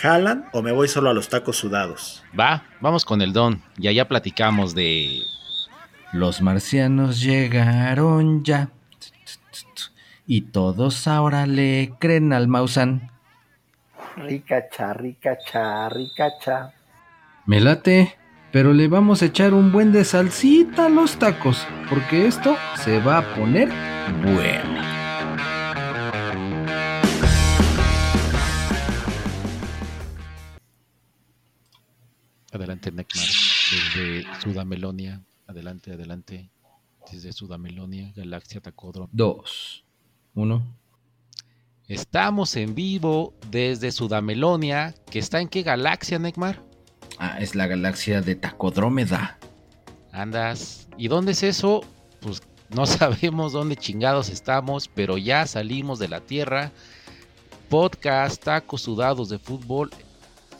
¿Jalan o me voy solo a los tacos sudados? Va, vamos con el don y allá platicamos de... Los marcianos llegaron ya. Y todos ahora le creen al Mausan. Ricacha, ricacha, ricacha. Me late, pero le vamos a echar un buen de salsita a los tacos, porque esto se va a poner bueno. Adelante, Necmar, desde Sudamelonia. Adelante, adelante. Desde Sudamelonia, Galaxia Tacodro. Dos, uno. Estamos en vivo desde Sudamelonia, que está en qué galaxia, Necmar? Ah, es la galaxia de Tacodrómeda. Andas. ¿Y dónde es eso? Pues no sabemos dónde chingados estamos, pero ya salimos de la Tierra. Podcast, tacos sudados de fútbol.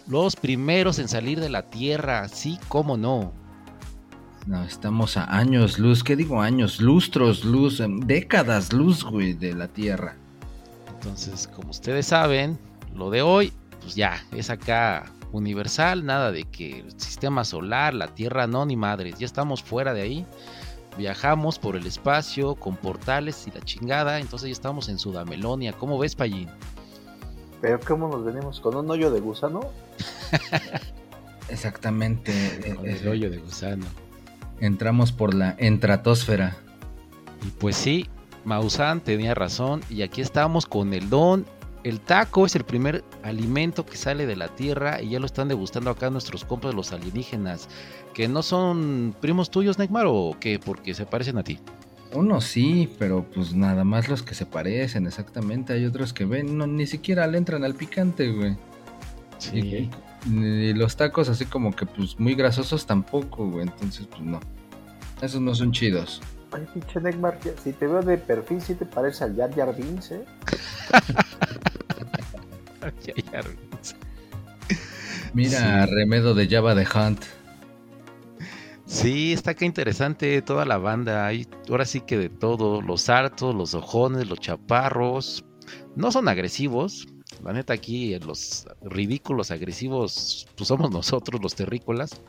Los primeros en salir de la Tierra, sí, cómo no. No, estamos a años luz. ¿Qué digo años? Lustros, luz, em, décadas luz, güey, de la Tierra. Entonces, como ustedes saben, lo de hoy, pues ya, es acá universal, nada de que el sistema solar, la Tierra, no, ni madres, ya estamos fuera de ahí. Viajamos por el espacio con portales y la chingada, entonces ya estamos en Sudamelonia. ¿Cómo ves, Pallín? Pero ¿cómo nos venimos? ¿Con un hoyo de gusano? Exactamente. Con el hoyo de gusano. Entramos por la entratosfera. Y pues sí, Maussan tenía razón y aquí estamos con el don. El taco es el primer alimento que sale de la tierra y ya lo están degustando acá nuestros compas los alienígenas, que no son primos tuyos, Neymar, o qué, porque se parecen a ti. Unos sí, pero pues nada más los que se parecen, exactamente. Hay otros que ven, no, ni siquiera le entran al picante, güey. Sí. Y, y los tacos así como que pues muy grasosos tampoco, güey. Entonces pues no. Esos no son chidos. Ay, pinche Neymar, que si te veo de perfil, sí te parece al Jar Jar Binks, ¿eh? Ya, Mira, Sí. remedo de Java de Hunt. Sí, está acá interesante toda la banda. Hay ahora sí que de todo. Los hartos, los ojones, los chaparros. No son agresivos. La neta aquí los ridículos agresivos pues somos nosotros los terrícolas.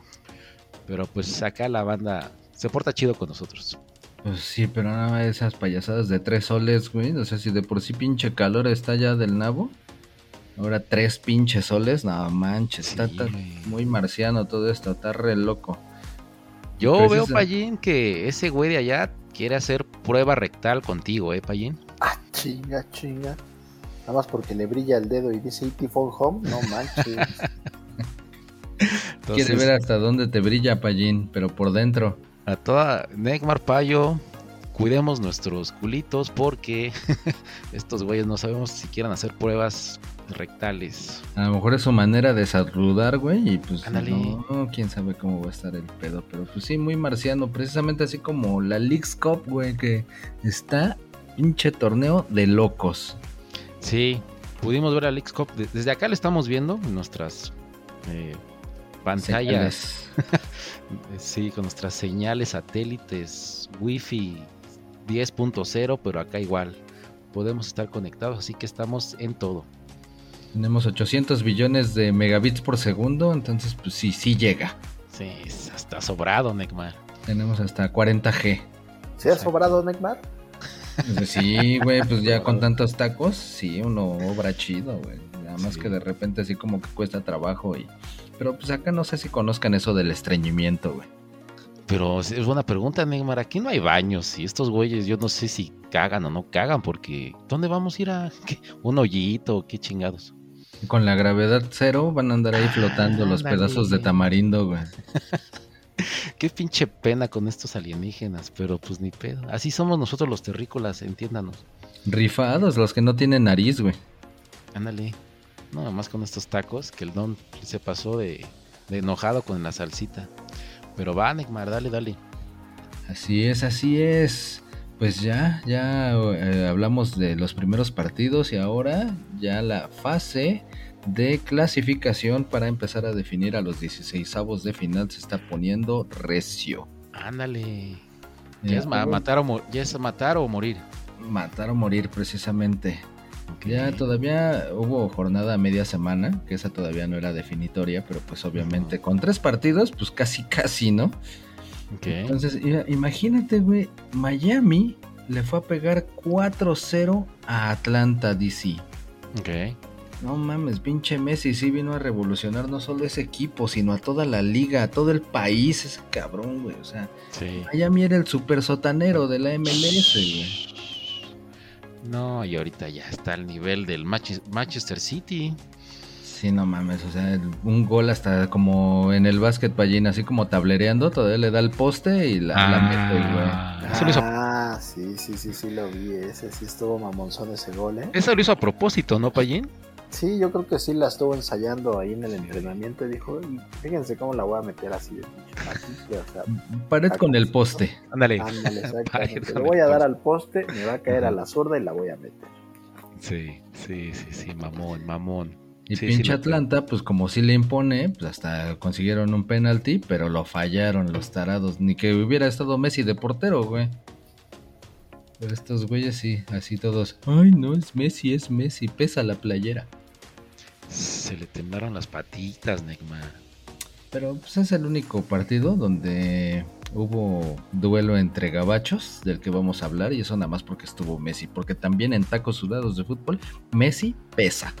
Pero pues acá la banda se porta chido con nosotros. Pues sí, pero nada más esas payasadas de tres soles, güey. O sea, si de por sí pinche calor está ya del nabo. Ahora tres pinches soles, no manches, está, Sí, está güey. muy marciano todo esto, está re loco. Yo Pues veo, Pallín, que ese güey de allá quiere hacer prueba rectal contigo, ¿eh, Pallín? Ah, chinga, chinga. Nada más porque le brilla el dedo y dice IT Phone Home, no manches. Quiere ver hasta dónde te brilla, Pallín, pero por dentro. a toda Neymar Payo, cuidemos nuestros culitos porque estos güeyes no sabemos si quieran hacer pruebas rectales. A lo mejor es su manera de saludar, güey, y pues no, quién sabe cómo va a estar el pedo, pero pues sí, muy marciano, precisamente así como la Leagues Cup, güey, que está pinche torneo de locos. Sí, pudimos ver a Leagues Cup. de- Desde acá le estamos viendo en nuestras eh, pantallas. Sí, con nuestras señales satélites Wi-Fi 10.0, pero acá igual podemos estar conectados, así que estamos en todo. Tenemos 800 billones de megabits por segundo, entonces pues sí, sí llega. Sí, es hasta sobrado, Neymar. Tenemos hasta 40G. ¿Se ha sobrado, Neymar? Pues sí, güey, pues ya con tantos tacos, sí, uno obra chido, güey. Nada más Sí. que de repente así como que cuesta trabajo y... Pero pues acá no sé si conozcan eso del estreñimiento, güey. Pero es buena pregunta, Neymar. Aquí no hay baños y estos güeyes yo no sé si cagan o no cagan porque ¿dónde vamos a ir a qué? un hoyito? ¿Qué chingados? Con la gravedad cero van a andar ahí flotando los pedazos de tamarindo, güey. Qué pinche pena con estos alienígenas, pero pues ni pedo. Así somos nosotros los terrícolas, entiéndanos. Rifados, los que no tienen nariz, güey. Ándale. No, más con estos tacos, que el don se pasó de, de enojado con la salsita. Pero va, Neymar, dale, dale. Así es, así es. Pues ya, ya eh, hablamos de los primeros partidos y ahora ya la fase de clasificación para empezar a definir a los 16 avos de final se está poniendo recio. Ándale. Ya es, ma- matar o ya es matar o morir. matar o morir precisamente. Ya todavía hubo jornada media semana, que esa todavía no era definitoria, pero pues obviamente con tres partidos, pues casi casi, ¿no? Entonces, imagínate, güey, Miami le fue a pegar 4-0 a Atlanta DC. Ok. No mames, pinche Messi sí vino a revolucionar no solo ese equipo, sino a toda la liga, a todo el país, ese cabrón, güey. O sea, Sí. Miami era el super sotanero de la MLS, güey. No, y ahorita ya está al nivel del Manche- Manchester City. Sí, no mames, o sea, un gol hasta como en el básquet Pallín, así como tablereando, todavía le da el poste y la, la mete, güey. Ah, eso, lo hizo, Ah, sí, sí, sí, sí, lo vi. Ese sí estuvo mamonzón ese gol, ¿eh? eso lo hizo a propósito, ¿no, Payín? Sí, yo creo que sí la estuvo ensayando ahí en el entrenamiento y dijo, "Y fíjense cómo la voy a meter así o sea, Pared con el poste. Ándale. ándale, exactamente. Pared Le voy a dar al poste, me va a caer a la zurda y la voy a meter. Sí, sí, sí, sí, mamón, mamón. Y Sí, pinche sí Atlanta, pues como sí le impone, pues hasta consiguieron un penalti, pero lo fallaron los tarados. Ni que hubiera estado Messi de portero, güey. Pero estos güeyes sí, así todos. Ay, no, es Messi, es Messi, pesa la playera. Se le temblaron las patitas, Neymar. Pero pues es el único partido donde hubo duelo entre gabachos del que vamos a hablar y eso nada más porque estuvo Messi, porque también en tacos sudados de fútbol Messi pesa.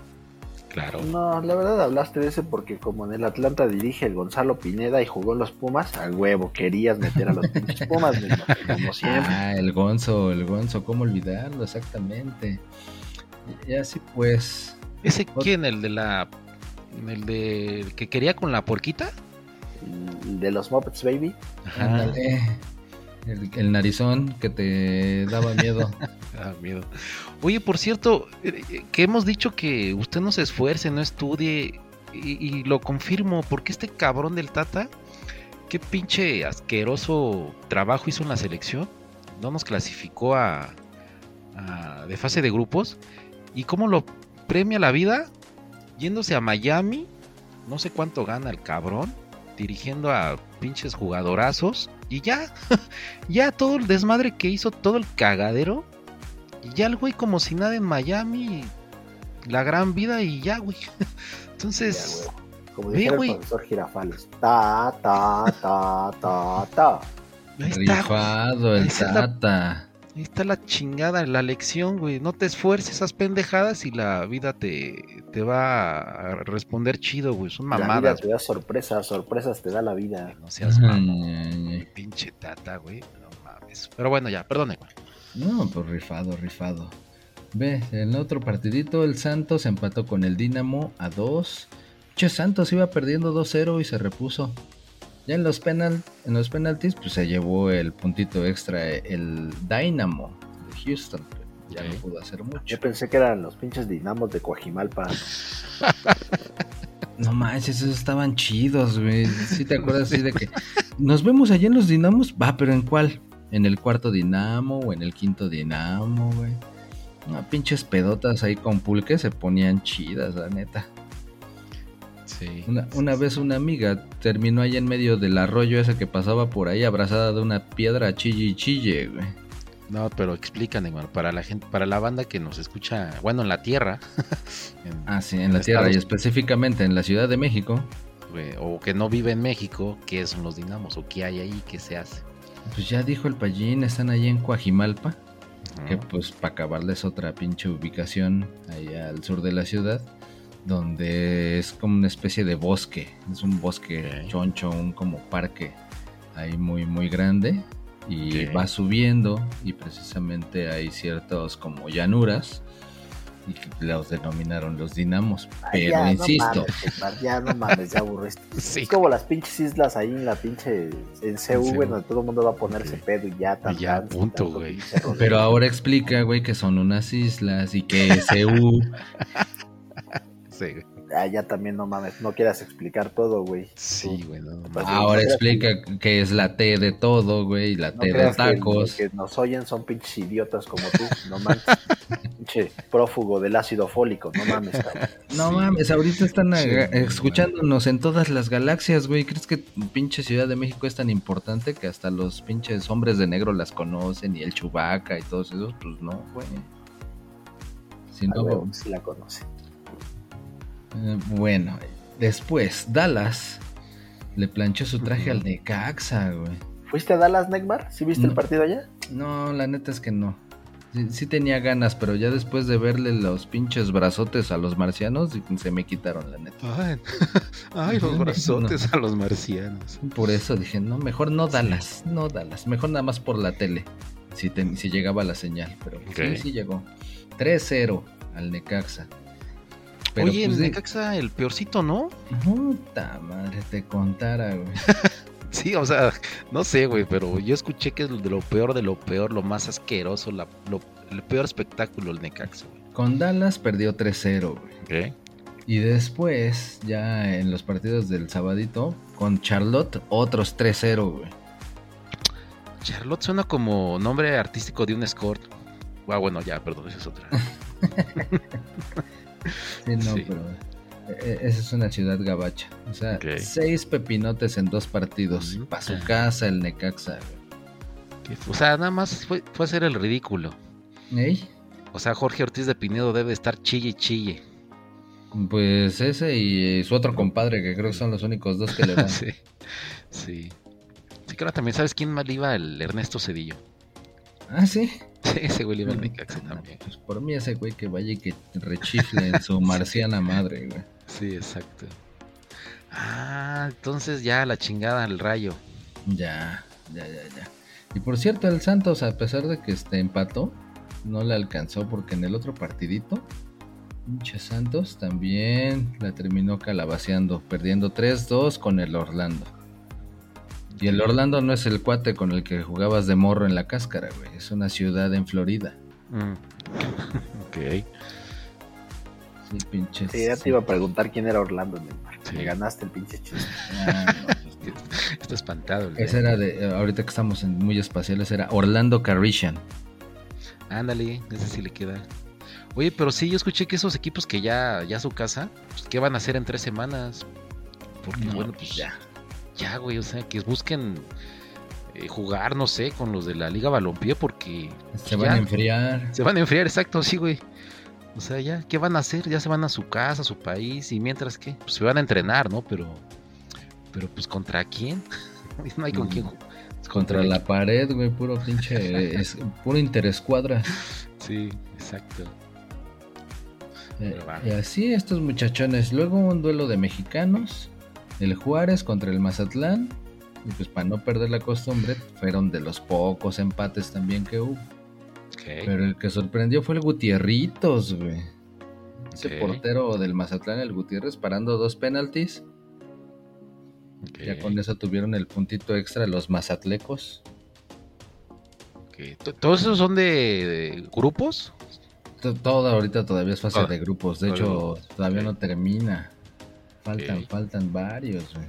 Claro. No, la verdad hablaste de ese porque como en el Atlanta dirige el Gonzalo Pineda y jugó en los Pumas, a huevo, querías meter a los Pumas, mismo, como siempre. Ah, el Gonzo, el Gonzo, ¿cómo olvidarlo? Exactamente. Y así pues, ¿Ese quién? ¿El de la. El de. el que quería con la porquita? De los Muppets Baby. Ajá. ándale, el, el narizón que te daba miedo. Ah, miedo. Oye, por cierto, eh, eh, que hemos dicho que usted no se esfuerce, no estudie, y, y lo confirmo, porque este cabrón del Tata, qué pinche asqueroso trabajo hizo en la selección, no nos clasificó a, a- de fase de grupos, y cómo lo premia la vida, yéndose a Miami, no sé cuánto gana el cabrón, dirigiendo a pinches jugadorazos, y ya, ya todo el desmadre que hizo, todo el cagadero, y ya el güey como si nada en Miami, la gran vida y ya, güey. Ya, Entonces, huevo. Como Ve, dijera el güey. profesor Girafales. Ta, ta, ta, ta, ta. ahí está, güey. Rifado el Esa es la- Tata. Ahí está la chingada, la lección, güey. No te esfuerces esas pendejadas y la vida te, te va a responder chido, güey. Son La vida mamadas. te da sorpresas, sorpresas te da la vida. No seas mamón. Pinche tata, güey. No mames. Pero bueno, ya, perdone, güey. No, pues rifado, rifado. Ve, en otro partidito el Santos empató con el Dinamo a 2. Che, Santos iba perdiendo 2-0 y se repuso. Ya en los penal, en los penaltis, pues se llevó el puntito extra el Dynamo de Houston. Ya no pudo hacer mucho. Yo pensé que eran los pinches dinamos de Coajimalpa. No manches, esos estaban chidos, güey. ¿Sí te acuerdas así de que nos vemos allá en los Dinamos? Va, pero ¿en cuál? ¿En el cuarto Dinamo o en el quinto Dinamo, güey? No, pinches pedotas ahí con pulque se ponían chidas, la neta. Sí. Una, una vez una amiga terminó ahí en medio del arroyo ese que pasaba por ahí abrazada de una piedra chille y chille, güey. No, pero explícame, hermano, para la gente, para la banda que nos escucha, bueno, en la tierra, en- Ah, sí, en la tierra y específicamente en la Ciudad de México. güey, o que no vive en México, ¿qué son los dinamos? ¿O qué hay ahí? ¿Qué se hace? Pues ya dijo el Pallín, están ahí en Coajimalpa. que pues para acabarles otra pinche ubicación ahí al sur de la ciudad donde es como una especie de bosque es un bosque choncho un como parque ahí muy muy grande y va subiendo y precisamente hay ciertos como llanuras y que los denominaron los dinamos Ay, pero ya, insisto No mames, Omar, ya no mames, ya aburriste. Sí. Es como las pinches islas ahí en la pinche. En CV, CU. donde todo el mundo va a ponerse pedo y ya, tan, Y ya, punto, güey. pero ahora explica güey que son unas islas y que SU sé. Ah, ya también no mames, no quieras explicar todo, güey. Sí, güey, no. Pues, Ahora explica qué es la T de todo, güey, y la No T de que tacos. los que nos oyen son pinches idiotas como tú, no mames. Pinche prófugo del ácido fólico, no mames, cabrón. No Sí. mames, ahorita están Sí, escuchándonos en todas las galaxias, güey. ¿Crees que pinche Ciudad de México es tan importante que hasta los pinches hombres de negro las conocen y el Chubaca y todos esos? Pues no, güey. Si Ah, no, sí la conoce. Eh, bueno, después Dallas le planchó su traje al Necaxa, güey. ¿Fuiste a Dallas, Neymar? ¿Sí viste el No. partido allá? No, la neta es que no. Sí, sí tenía ganas, pero ya después de verle los pinches brazotes a los marcianos, se me quitaron, la neta. Ay, ay, los No. brazotes a los marcianos. Por eso dije, no, mejor no Dallas, no Dallas, mejor nada más por la tele, si, te- si llegaba la señal, pero Ok. sí, sí llegó. 3-0 al Necaxa. Pero Oye, pues, el de- Necaxa, el peorcito, ¿no? Puta madre, te contara, güey. Sí, o sea, no sé, güey, pero yo escuché que es de lo peor de lo peor, lo más asqueroso, la- lo- el peor espectáculo, el Necaxa, güey. Con Dallas perdió 3-0, güey. ¿Ok? Y después, ya en los partidos del sabadito, con Charlotte, otros 3-0, güey. Charlotte suena como nombre artístico de un escort. Ah, bueno, ya, perdón, esa es otra. Sí, no, Sí. pero eh, esa es una ciudad gabacha. O sea, seis pepinotes en dos partidos. Para su casa, el Necaxa, O sea, nada más fue, fue hacer el ridículo. ¿Ey? O sea, Jorge Ortiz de Pinedo debe estar chille chille. Pues ese y su otro compadre, que creo que son los únicos dos que le van. sí, sí. Sí, que ahora también, ¿sabes quién le iba? El Ernesto Cedillo. Ah, sí. Sí, ese güey le iba al Necaxa no, también. pues por mí ese güey que vaya y que rechifle en su marciana madre, güey. Sí, exacto. Ah, entonces ya la chingada al rayo. Ya, ya, ya, ya. Y por cierto, el Santos, a pesar de que este empató, no le alcanzó porque en el otro partidito, pinche Santos también la terminó calabaceando, perdiendo 3-2 con el Orlando. Y el Orlando no es el cuate con el que jugabas de morro en la cáscara, güey. Es una ciudad en Florida. Mm. ok. Sí, pinche. Sí, ya te iba a preguntar quién era Orlando, Neymar. Sí. Me ganaste el pinche chiste. Ah, no, pues, Está espantado. el Ese era de, eh, ahorita que estamos en muy espaciales, era Orlando Carrishan. Ándale, ese sí le queda. Oye, pero sí, yo escuché que esos equipos que ya, ya su casa, pues, ¿qué van a hacer en tres semanas? Porque, No, bueno, pues ya. Ya, güey, o sea, que busquen eh, jugar, no sé, con los de la Liga Balompié, porque Se Ya. van a enfriar. se van a enfriar, exacto, sí, güey. O sea, ya, ¿qué van a hacer? Ya se van a su casa, a su país, y mientras que, pues se van a entrenar, ¿no? Pero, pero pues, ¿contra quién? no hay con Mm. quién ju- Contra la pared, güey, puro pinche, es, puro interescuadra. Sí, exacto. Eh, y así estos muchachones. Luego un duelo de mexicanos. El Juárez contra el Mazatlán. Y pues para no perder la costumbre, fueron de los pocos empates también que hubo. Pero el que sorprendió fue el Gutierritos, güey. Ese portero del Mazatlán, el Gutiérrez, parando dos penaltis. Ya con eso tuvieron el puntito extra los mazatlecos. ok. ¿To- ¿Todos esos son de, de grupos? To- Todo ahorita todavía es fase de grupos. De hecho, todavía no termina. Faltan, faltan varios, güey.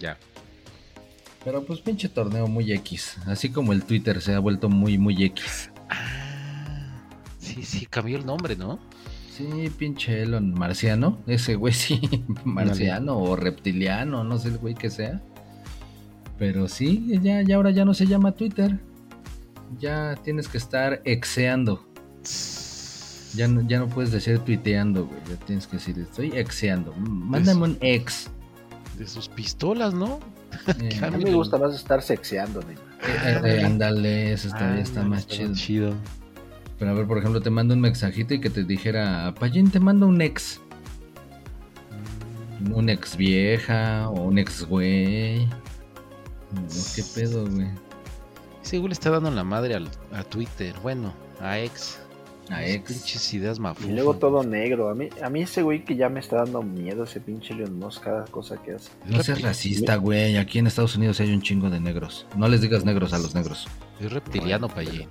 Ya. Pero pues pinche torneo muy X. Así como el Twitter se ha vuelto muy, muy X. Ah, sí, sí, cambió el nombre, ¿no? Sí, pinche Elon Marciano. Ese güey sí, marciano o reptiliano, no sé el güey que sea. Pero sí, ya, ya ahora ya no se llama Twitter. Ya tienes que estar exeando. Ya no, ya no puedes decir tuiteando, güey. Ya tienes que decir, estoy exeando. Mándame un ex. De sus pistolas, ¿no? Eh, A mí me gusta más estar sexeando, Neymar. eh, eh, ándale, eso todavía Ah, está más chido. chido. Pero a ver, por ejemplo, te mando un mensajito y que te dijera, Payín, te mando un ex. Un ex vieja o un ex güey. No, ¿Qué pedo, güey? Güey le está dando la madre al, a Twitter. Bueno, a ex. A. Pinches ideas Y luego todo negro. A mí, a mí ese güey que ya me está dando miedo, ese pinche Elon Musk, cada cosa que hace. No seas racista, güey. Aquí en Estados Unidos hay un chingo de negros. No les digas negros a los negros. Es reptiliano, Payín.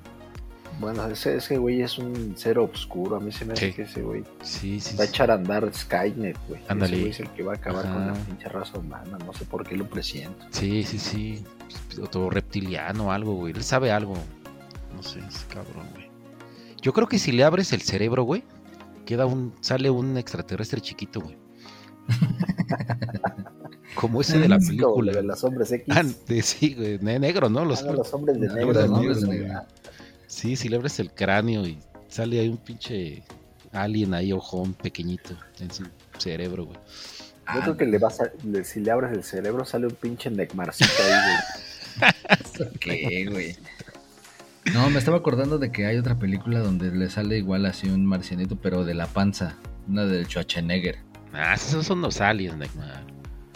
Bueno, ese, ese güey es un cero oscuro. A mí se me hace Sí. que ese güey Sí, sí, va a echar a andar Skynet, güey. Ándale. Ese güey es el que va a acabar con la pinche raza humana. No sé por qué lo presiento. Sí, sí, sí. Otro reptiliano o algo, güey. Él sabe algo. No sé, es cabrón, güey. Yo creo que si le abres el cerebro, güey, queda un, sale un extraterrestre chiquito, güey. Como ese de la película. de los hombres X. Ah, de- sí, güey, de negro, ¿no? Los, Ah, los hombres de negro, los ¿no? hombres de Los- negro. Sí, si le abres el cráneo y sale ahí un pinche alien ahí, ojón pequeñito en su cerebro, güey. Yo creo que le vas a, le- si le abres el cerebro sale un pinche necmarcito ahí, güey. ¿Qué, güey? No, me estaba acordando de que hay otra película donde le sale igual así un marcianito, pero de la panza. Una del Schwarzenegger. Ah, esos son los aliens, Neymar.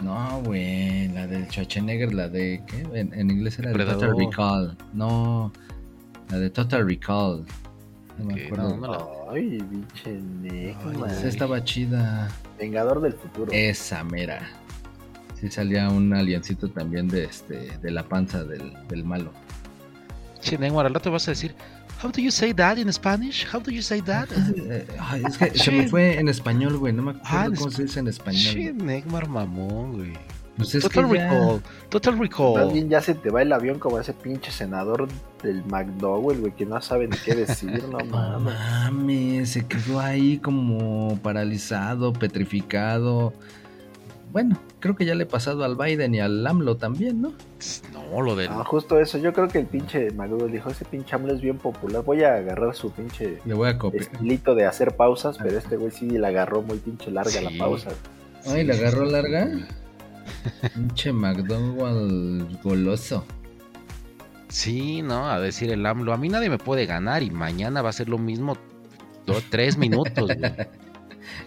No, güey, la del Schwarzenegger, la de. ¿Qué? En, en inglés era de. Total Recall. No, la de Total Recall. No me Ok, acuerdo. no, no la- Ay, pinche Necmar. Esa estaba chida. Vengador del futuro. Esa mera. Sí salía un aliencito también de este de la panza del, del malo. Che, Neymar, al rato vas a decir, How do you say that in Spanish? How do you say that? Ay, es que se me fue en español, güey. No me acuerdo Ah, cómo se dice en español. Neymar mamón, güey. Pues es Total que ya- Recall. Total Más Recall. bien ya se te va el avión como ese pinche senador del McDowell, güey, que no sabe ni qué decir, no No mames. mames, se quedó ahí como paralizado, petrificado. Bueno, creo que ya le he pasado al Biden y al AMLO también, ¿no? No, lo del. Ah, justo eso, yo creo que el pinche McDowell dijo, ese pinche AMLO es bien popular, voy a agarrar su pinche Le voy a copiar. estilito de hacer pausas, pero este güey sí la agarró muy pinche larga Sí. la pausa. Ay, ¿le agarró larga? Pinche McDonald goloso. Sí, no, a decir el AMLO. A mí nadie me puede ganar y mañana va a ser lo mismo. tres minutos, güey.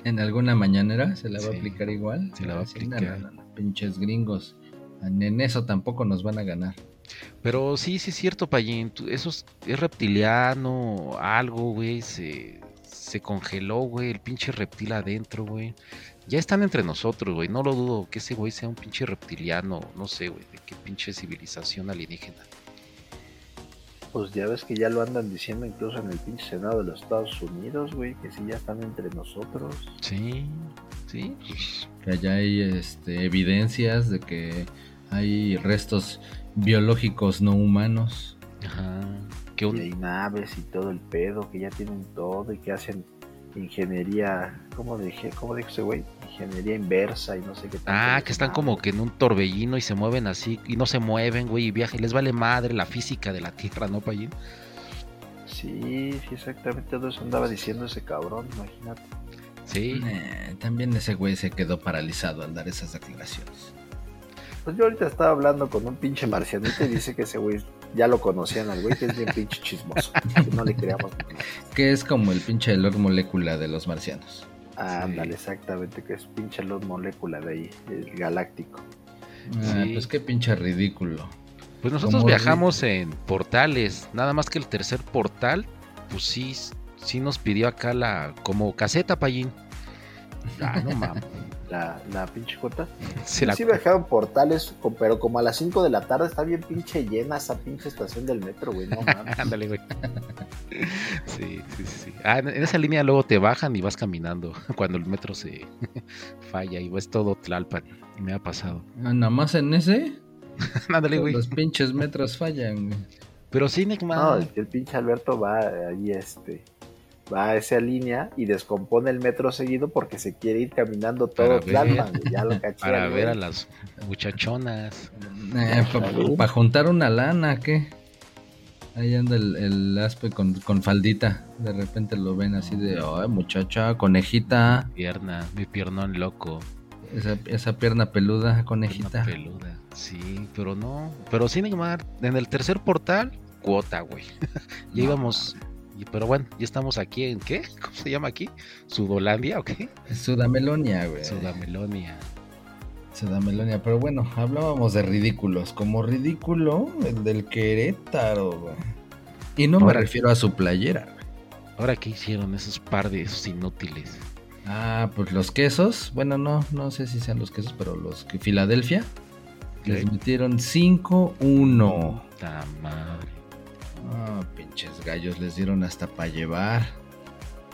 En alguna mañanera se la va Sí, a aplicar igual. se la va a aplicar. no, no, no, Pinches gringos. En eso tampoco nos van a ganar. Pero sí, sí es cierto, Payín. Eso es, es reptiliano, algo, güey. Se, se congeló, güey. El pinche reptil adentro, güey. Ya están entre nosotros, güey. No lo dudo que ese güey sea un pinche reptiliano. No sé, güey. De qué pinche civilización alienígena. Pues ya ves que ya lo andan diciendo incluso en el pinche Senado de los Estados Unidos, güey, que sí ya están entre nosotros. Sí, sí. pues, Que allá hay este, evidencias de que hay restos biológicos no humanos. Ajá. Que Y hay naves y todo el pedo, que ya tienen todo y que hacen ingeniería, ¿cómo dije? ¿Cómo dijo ese güey? Ingeniería inversa y no sé qué. tanto Ah, que están "Ah, como güey". que en un torbellino y se mueven así y no se mueven, güey, y viajan. Les vale madre la física de la Tierra, ¿no, Payín? Sí, sí, exactamente todo eso andaba diciendo ese cabrón, imagínate. Sí. Eh, también ese güey se quedó paralizado al dar esas declaraciones. Pues yo ahorita estaba hablando con un pinche marcianito y dice que ese güey ya lo conocían al güey, que es bien pinche chismoso. Que no le creamos. Que es como el pinche Lord Molécula de los marcianos. Ah, ándale, exactamente, que es pinche los molécula de ahí, el galáctico. Ah, Sí. pues qué pinche ridículo. Pues nosotros Como viajamos en portales, nada más que el tercer portal, pues sí, sí nos pidió acá la, como caseta, Payín. Ah, no mames. La, la pinche corta. Se la- Sí viajaron portales, pero como a las 5 de la tarde está bien pinche llena esa pinche estación del metro, güey, no mames. Ándale, güey. Sí, sí, sí. Ah, en esa línea luego te bajan y vas caminando cuando el metro se falla y ves todo Tlalpan. Me ha pasado. Ah, Nada más en ese, Ándale, güey. los pinches metros fallan. güey. Pero sí, Nickman. No, el pinche Alberto va ahí, este, va a esa línea y descompone el metro seguido porque se quiere ir caminando todo Para ver. Tlalpan, güey, ya lo caché. para ver a las muchachonas. Para juntar una lana, ¿qué? Ahí anda el, el aspe con, con faldita. De repente lo ven así de, ay muchacha, conejita. Pierna, mi piernón loco. Esa, esa pierna peluda, Pierna conejita. peluda. Sí, pero no. Pero sí, Neymar, en el tercer portal, cuota, güey. ya No, íbamos. Y- Pero bueno, ya estamos aquí en ¿qué? ¿Cómo se llama aquí? ¿Sudolandia o qué? Sudamelonia, güey. Sudamelonia. Sudamelonia. Pero bueno, hablábamos de ridículos. Como ridículo, el del Querétaro, güey. Y no me refiero a su playera. güey. Ahora, ¿qué hicieron esos par de esos inútiles? Ah, pues los quesos. Bueno, no, no sé si sean los quesos, pero los que Filadelfia. Les metieron 5-1. La madre. Ah, pinches gallos les dieron hasta para llevar.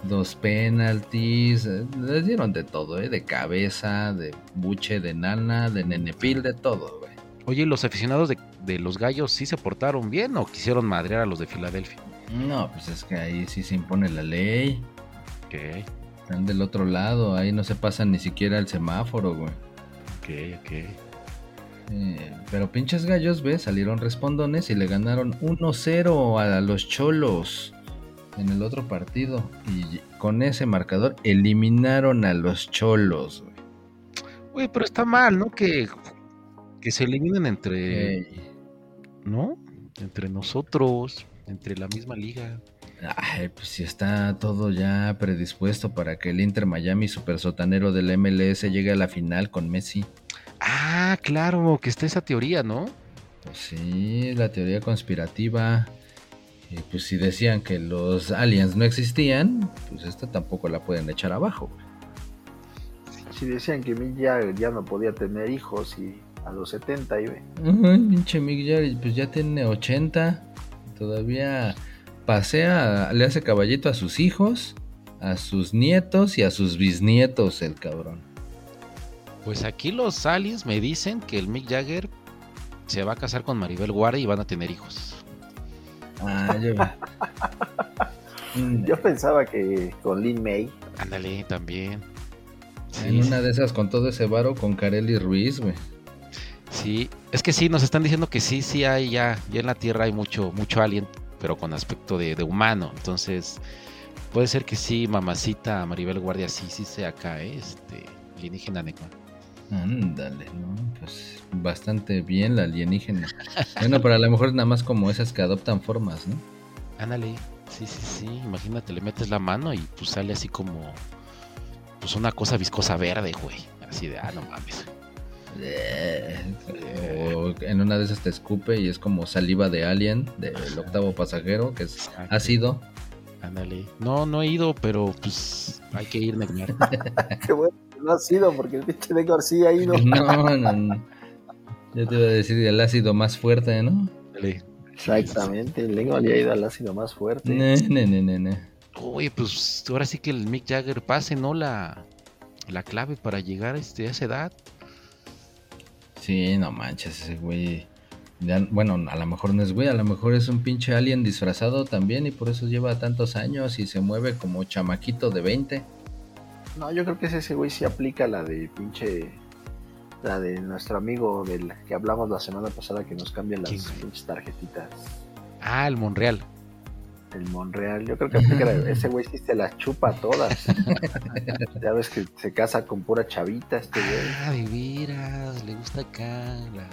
Dos penaltis, eh, les dieron de todo, ¿eh? De cabeza, de buche, de nana, de nenepil, de todo, güey. Oye, ¿y los aficionados de, de los gallos sí se portaron bien o quisieron madrear a los de Filadelfia? No, pues es que ahí sí se impone la ley. Ok, Están del otro lado, ahí no se pasan ni siquiera el semáforo, güey. ok, ok. Eh, pero pinches gallos, ve, salieron respondones y le ganaron 1-0 a los cholos en el otro partido. Y con ese marcador eliminaron a los cholos, güey. Pero está mal, ¿no? Que, que se eliminen entre, Ey. ¿no? Entre nosotros, entre la misma liga. Ay, pues si está todo ya predispuesto para que el Inter Miami, super sotanero del MLS, llegue a la final con Messi. Ah, claro, que está esa teoría, ¿no? Pues sí, la teoría conspirativa. Y pues si decían que los aliens no existían, pues esta tampoco la pueden echar abajo. Si decían que Mick Jagger ya no podía tener hijos y a los 70 y ve. Ay, pinche Mick Jagger, pues ya tiene 80. Todavía pasea, le hace caballito a sus hijos, a sus nietos y a sus bisnietos, el cabrón. Pues aquí los aliens me dicen que el Mick Jagger se va a casar con Maribel Guardia y van a tener hijos. Ah, yo... Yo pensaba que con Lin May, Ándale, también. en Sí, una de esas con todo ese varo con Kareli Ruiz, güey. sí, es que sí, nos están diciendo que sí, sí hay ya, ya en la Tierra hay mucho, mucho alien, pero con aspecto de, de humano. Entonces, puede ser que sí, mamacita Maribel Guardia, sí, sí sea acá, ¿eh? este, alienígena negro. Ándale, ¿no? Pues bastante bien la alienígena. Bueno, pero a lo mejor es nada más como esas que adoptan formas, ¿no? Ándale, sí, sí, sí, imagínate, le metes la mano y pues sale así como, pues una cosa viscosa verde, güey. Así de, ah, no mames. O en una de esas te escupe y es como saliva de alien del octavo pasajero, que es Exacto. ácido. Ándale. No, no he ido, pero pues hay que ir, Neymar. qué bueno no ha sido porque el pinche de García ahí no. No, no, no. Yo te iba a decir el ácido más fuerte, ¿no? Exactamente, el lengua le ha ido al ácido más fuerte. Ne, ne, ne, ne, ne. Oye, pues ahora sí que el Mick Jagger pase, ¿no? La, la clave para llegar este, a esa edad. Sí, no manches, ese güey. ya- bueno, a lo mejor no es güey, a lo mejor es un pinche alien disfrazado también y por eso lleva tantos años y se mueve como chamaquito de 20. No, yo creo que ese güey sí aplica la de pinche. La de nuestro amigo del que hablamos la semana pasada que nos cambia las pinches tarjetitas. Ah, el Monreal. El Monreal, yo creo que aplica la- ese güey sí se las chupa todas. ya ves que se casa con pura chavita este güey. Ah, de veras, le gusta acá. la-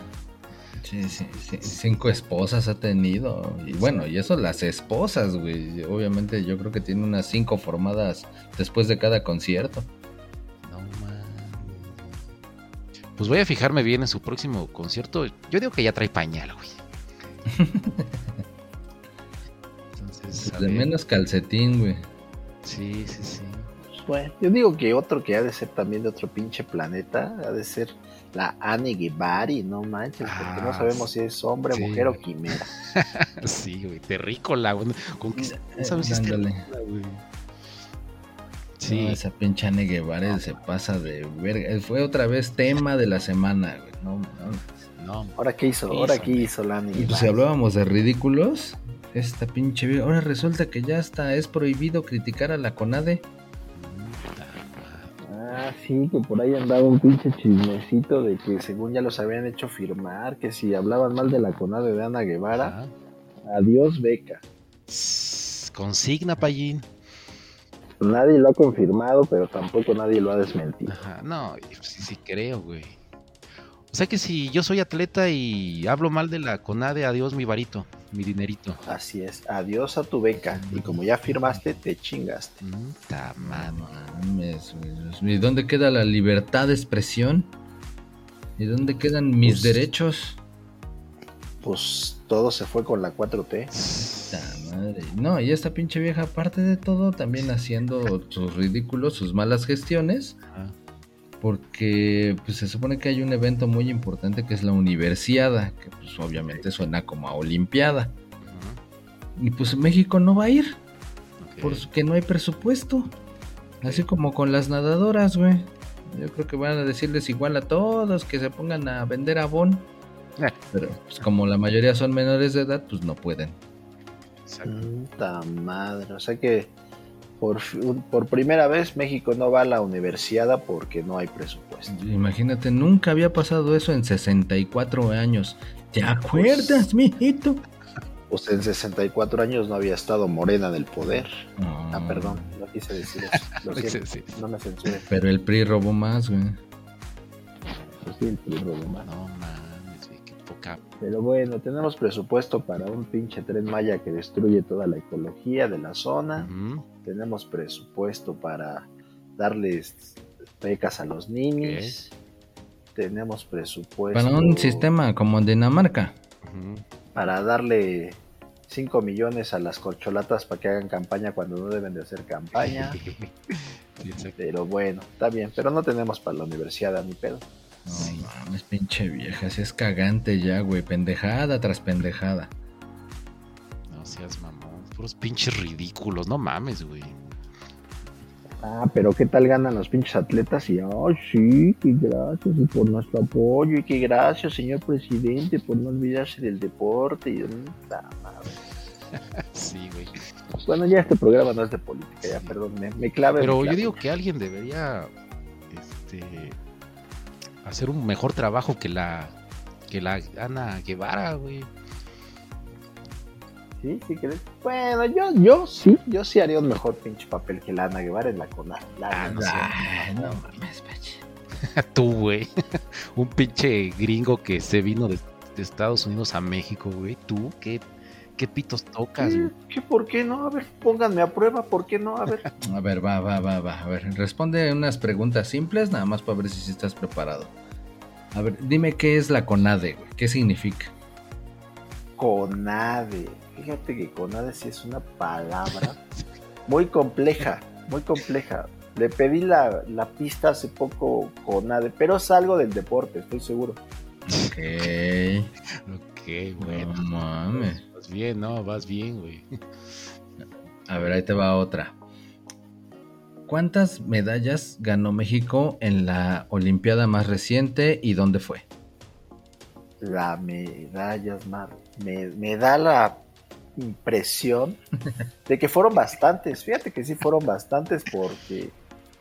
Sí, sí, sí, cinco esposas ha tenido. Y bueno, y eso las esposas, güey. Obviamente yo creo que tiene unas cinco formadas después de cada concierto. No man. Pues voy a fijarme bien en su próximo concierto. Yo digo que ya trae pañal, güey. Entonces, a De menos calcetín, güey. Sí, sí, sí. Pues, bueno, yo digo que otro que ha de ser también de otro pinche planeta, ha de ser la Anne Guevari, no manches, porque no Ah, sabemos si es hombre, sí. mujer o quimera. Sí, güey. Terrícola, güey. ¿Con qué sabes si es ándale. terrícola, güey? Sí. Esa pinche Anne Guevara se pasa de verga. Eh, Fue otra vez tema de la semana, güey. No, no. No, Ahora qué hizo, ahora qué hizo la Anne Y pues si Guevara. hablábamos de ridículos, esta pinche Ahora resulta que ya hasta es prohibido criticar a la CONADE. Ah, sí, que por ahí andaba un pinche chismecito de que según ya los habían hecho firmar, que si hablaban mal de la CONADE de Ana Guevara, Ajá. adiós beca. Consigna, Payín. Nadie lo ha confirmado, pero tampoco nadie lo ha desmentido. Ajá, no, sí, sí creo, güey. O sea que si yo soy atleta y hablo mal de la CONADE, adiós mi varito, mi dinerito. Así es, adiós a tu beca. Y como ya firmaste, te chingaste. Mm, ta madre. ¿Y dónde queda la libertad de expresión? ¿Y dónde quedan mis Pues- derechos? Pues todo se fue con la 4T. Puta madre. No, y esta pinche vieja, aparte de todo, también haciendo sus ridículos, sus malas gestiones. Ajá. Porque pues, se supone que hay un evento muy importante que es la Universiada, que pues obviamente suena como a Olimpiada. Y pues México no va a ir, porque no hay presupuesto. Así como con las nadadoras, güey. Yo creo que van a decirles igual a todos que se pongan a vender abón. Eh. Pero pues como la mayoría son menores de edad, pues no pueden. Puta madre, o sea que por, por primera vez México no va a la universidad porque no hay presupuesto. Imagínate, nunca había pasado eso en 64 años. ¿Te acuerdas, mijito? Pues en 64 años no había estado Morena en el poder. No. Ah, perdón, no quise decir eso. Lo Sí, siento, sí. no me censuré. Pero el PRI robó más, güey. Pues sí, el PRI robó más. No mames, güey, qué poca. Pero bueno, tenemos presupuesto para un pinche tren Maya que destruye toda la ecología de la zona. Ujú. Tenemos presupuesto para darles becas a los niños. Tenemos presupuesto Para un sistema como en Dinamarca. Para darle 5 millones a las corcholatas para que hagan campaña cuando no deben de hacer campaña. Sí. Pero bueno, está bien. Pero no tenemos para la universidad ni pedo. No mames, pinche vieja, si es cagante ya, güey. Pendejada tras pendejada. No seas mamón. Puros pinches ridículos, no mames, güey. Ah, pero ¿qué tal ganan los pinches atletas? Y, ay, sí, que gracias y por nuestro apoyo y que gracias, señor presidente, por no olvidarse del deporte. Y, puta madre. Sí, güey. bueno, ya este programa no es de política, ya, perdón, me, me clave. Pero me yo digo que alguien debería este hacer un mejor trabajo que la que la Ana Guevara, güey. Sí, sí crees. Bueno, yo, yo sí, yo sí haría un mejor pinche papel que la Ana Guevara en la CONAR. La Ah, no neta. Ay, no mames, pache. Tú, güey. Un pinche gringo que se vino de, de Estados Unidos a México, güey. Tú, ¿qué, qué pitos tocas, ¿Qué, qué, por qué no? A ver, pónganme a prueba, ¿por qué no? A ver. A ver, va, va, va, va. A ver, responde unas preguntas simples, nada más para ver si estás preparado. A ver, dime qué es la CONADE, güey. ¿Qué significa? CONADE. Fíjate que CONADE sí es una palabra muy compleja, muy compleja. Le pedí la, la pista hace poco CONADE, pero es algo del deporte, estoy seguro. Ok. Ok, bueno. No mames. Vas bien, ¿no? Vas bien, güey. A ver, ahí te va otra. ¿Cuántas medallas ganó México en la Olimpiada más reciente y dónde fue? La medalla es más. Me, me da la impresión de que fueron bastantes. Fíjate que sí fueron bastantes porque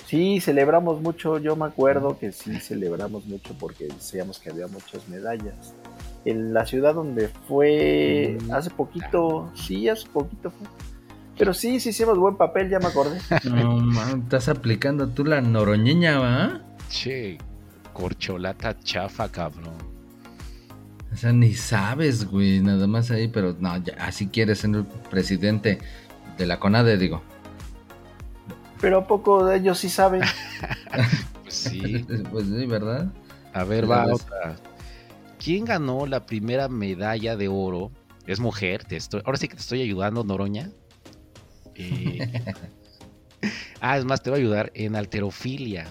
sí celebramos mucho. Yo me acuerdo que sí celebramos mucho porque decíamos que había muchas medallas. En la ciudad donde fue hace poquito, sí, hace poquito fue. Pero sí, sí hicimos buen papel, ya me acordé. No estás aplicando tú la noroñeña, ¿va? Che, corcholata chafa, cabrón. O sea, ni sabes, güey, nada más ahí, pero no, ya, así quieres ser el presidente de la CONADE, digo. Pero a poco de ellos sí saben. Pues sí. Pues sí, ¿verdad? A ver, va ves. otra. ¿Quién ganó la primera medalla de oro? Es mujer, te estoy, ahora sí que te estoy ayudando, Noroña. Eh, ah, es más, te voy a ayudar en alterofilia.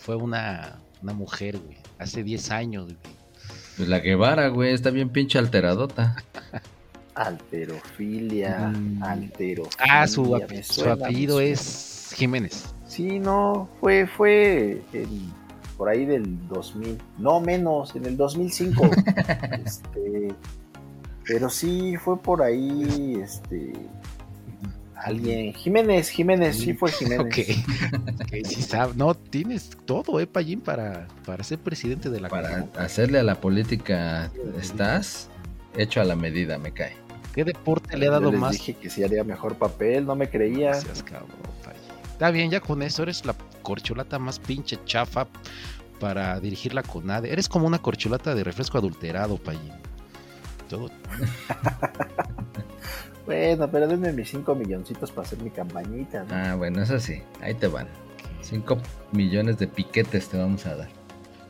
Fue una, una mujer, güey, hace 10 años, güey. Pues la Guevara, güey, está bien pinche alteradota. Alterofilia, Mm. alterofilia. Ah, su, su apellido es Jiménez. Sí, no, fue, fue en- por ahí del 2000, no menos, en el 2005. este, pero sí, fue por ahí, este, alguien, Jiménez, Jiménez, sí fue Jiménez. Ok. Ok, sí sabe. No, tienes todo, eh, Payín, para, para ser presidente de la Para hacerle a la política, estás hecho a la medida, me cae. ¿Qué deporte le ha Yo dado les más? dije que sí haría mejor papel, no me creía. Gracias, cabrón, Payín. Está bien, ya con eso eres la corcholata más pinche chafa para dirigir la CONADE. Eres como una corcholata de refresco adulterado, Payín. Todo. Bueno, pero denme mis 5 milloncitos para hacer mi campañita. ¿no? Ah, bueno, eso sí, ahí te van. 5 millones de piquetes te vamos a dar.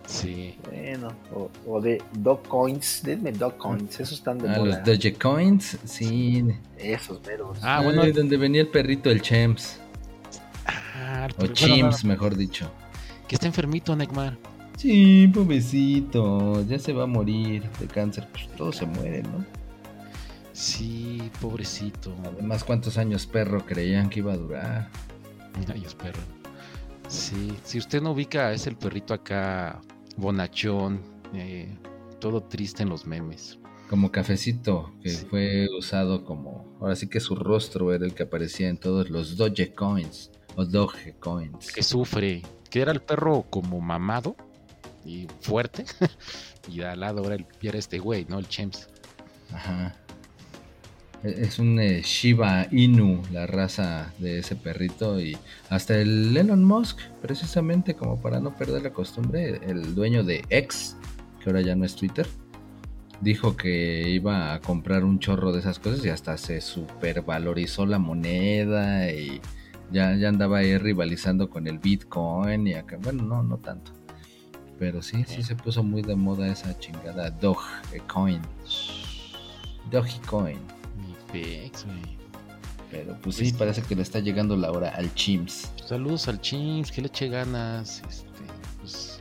Sí. Bueno, o, o de Dog Coins, denme Dog Coins, esos están de Ah, moda. los Dogecoins, sí. Esos meros. Ah, bueno. Ay, donde venía el perrito, el Chems. Ah, O bueno, Chims, mejor dicho. Que está enfermito, Neymar. Sí, pobrecito, ya se va a morir de cáncer. Pues todos se mueren, ¿no? Sí, pobrecito. Además, ¿cuántos años perro creían que iba a durar? Mira, ellos perro. Sí, si usted no ubica, es el perrito acá, bonachón, eh, todo triste en los memes. Como cafecito, que Sí. fue usado como. Ahora sí que su rostro era el que aparecía en todos los Dogecoins o Dogecoins. Que sufre, que era el perro como mamado y fuerte. y al lado era, el, era este güey, ¿no? El Chems. Ajá. E- Es un eh, Shiba Inu, la raza de ese perrito. Y hasta el Elon Musk, precisamente como para no perder la costumbre, el dueño de X, que ahora ya no es Twitter, dijo que iba a comprar un chorro de esas cosas y hasta se supervalorizó la moneda y ya, ya andaba ahí rivalizando con el Bitcoin y acá. Bueno, no, no tanto. Pero sí, sí se puso muy de moda esa chingada Dogecoin. Dogecoin. Güey. Pero pues sí, parece que le está llegando la hora al Chimps. Saludos al Chims, que le eche ganas. Este, pues,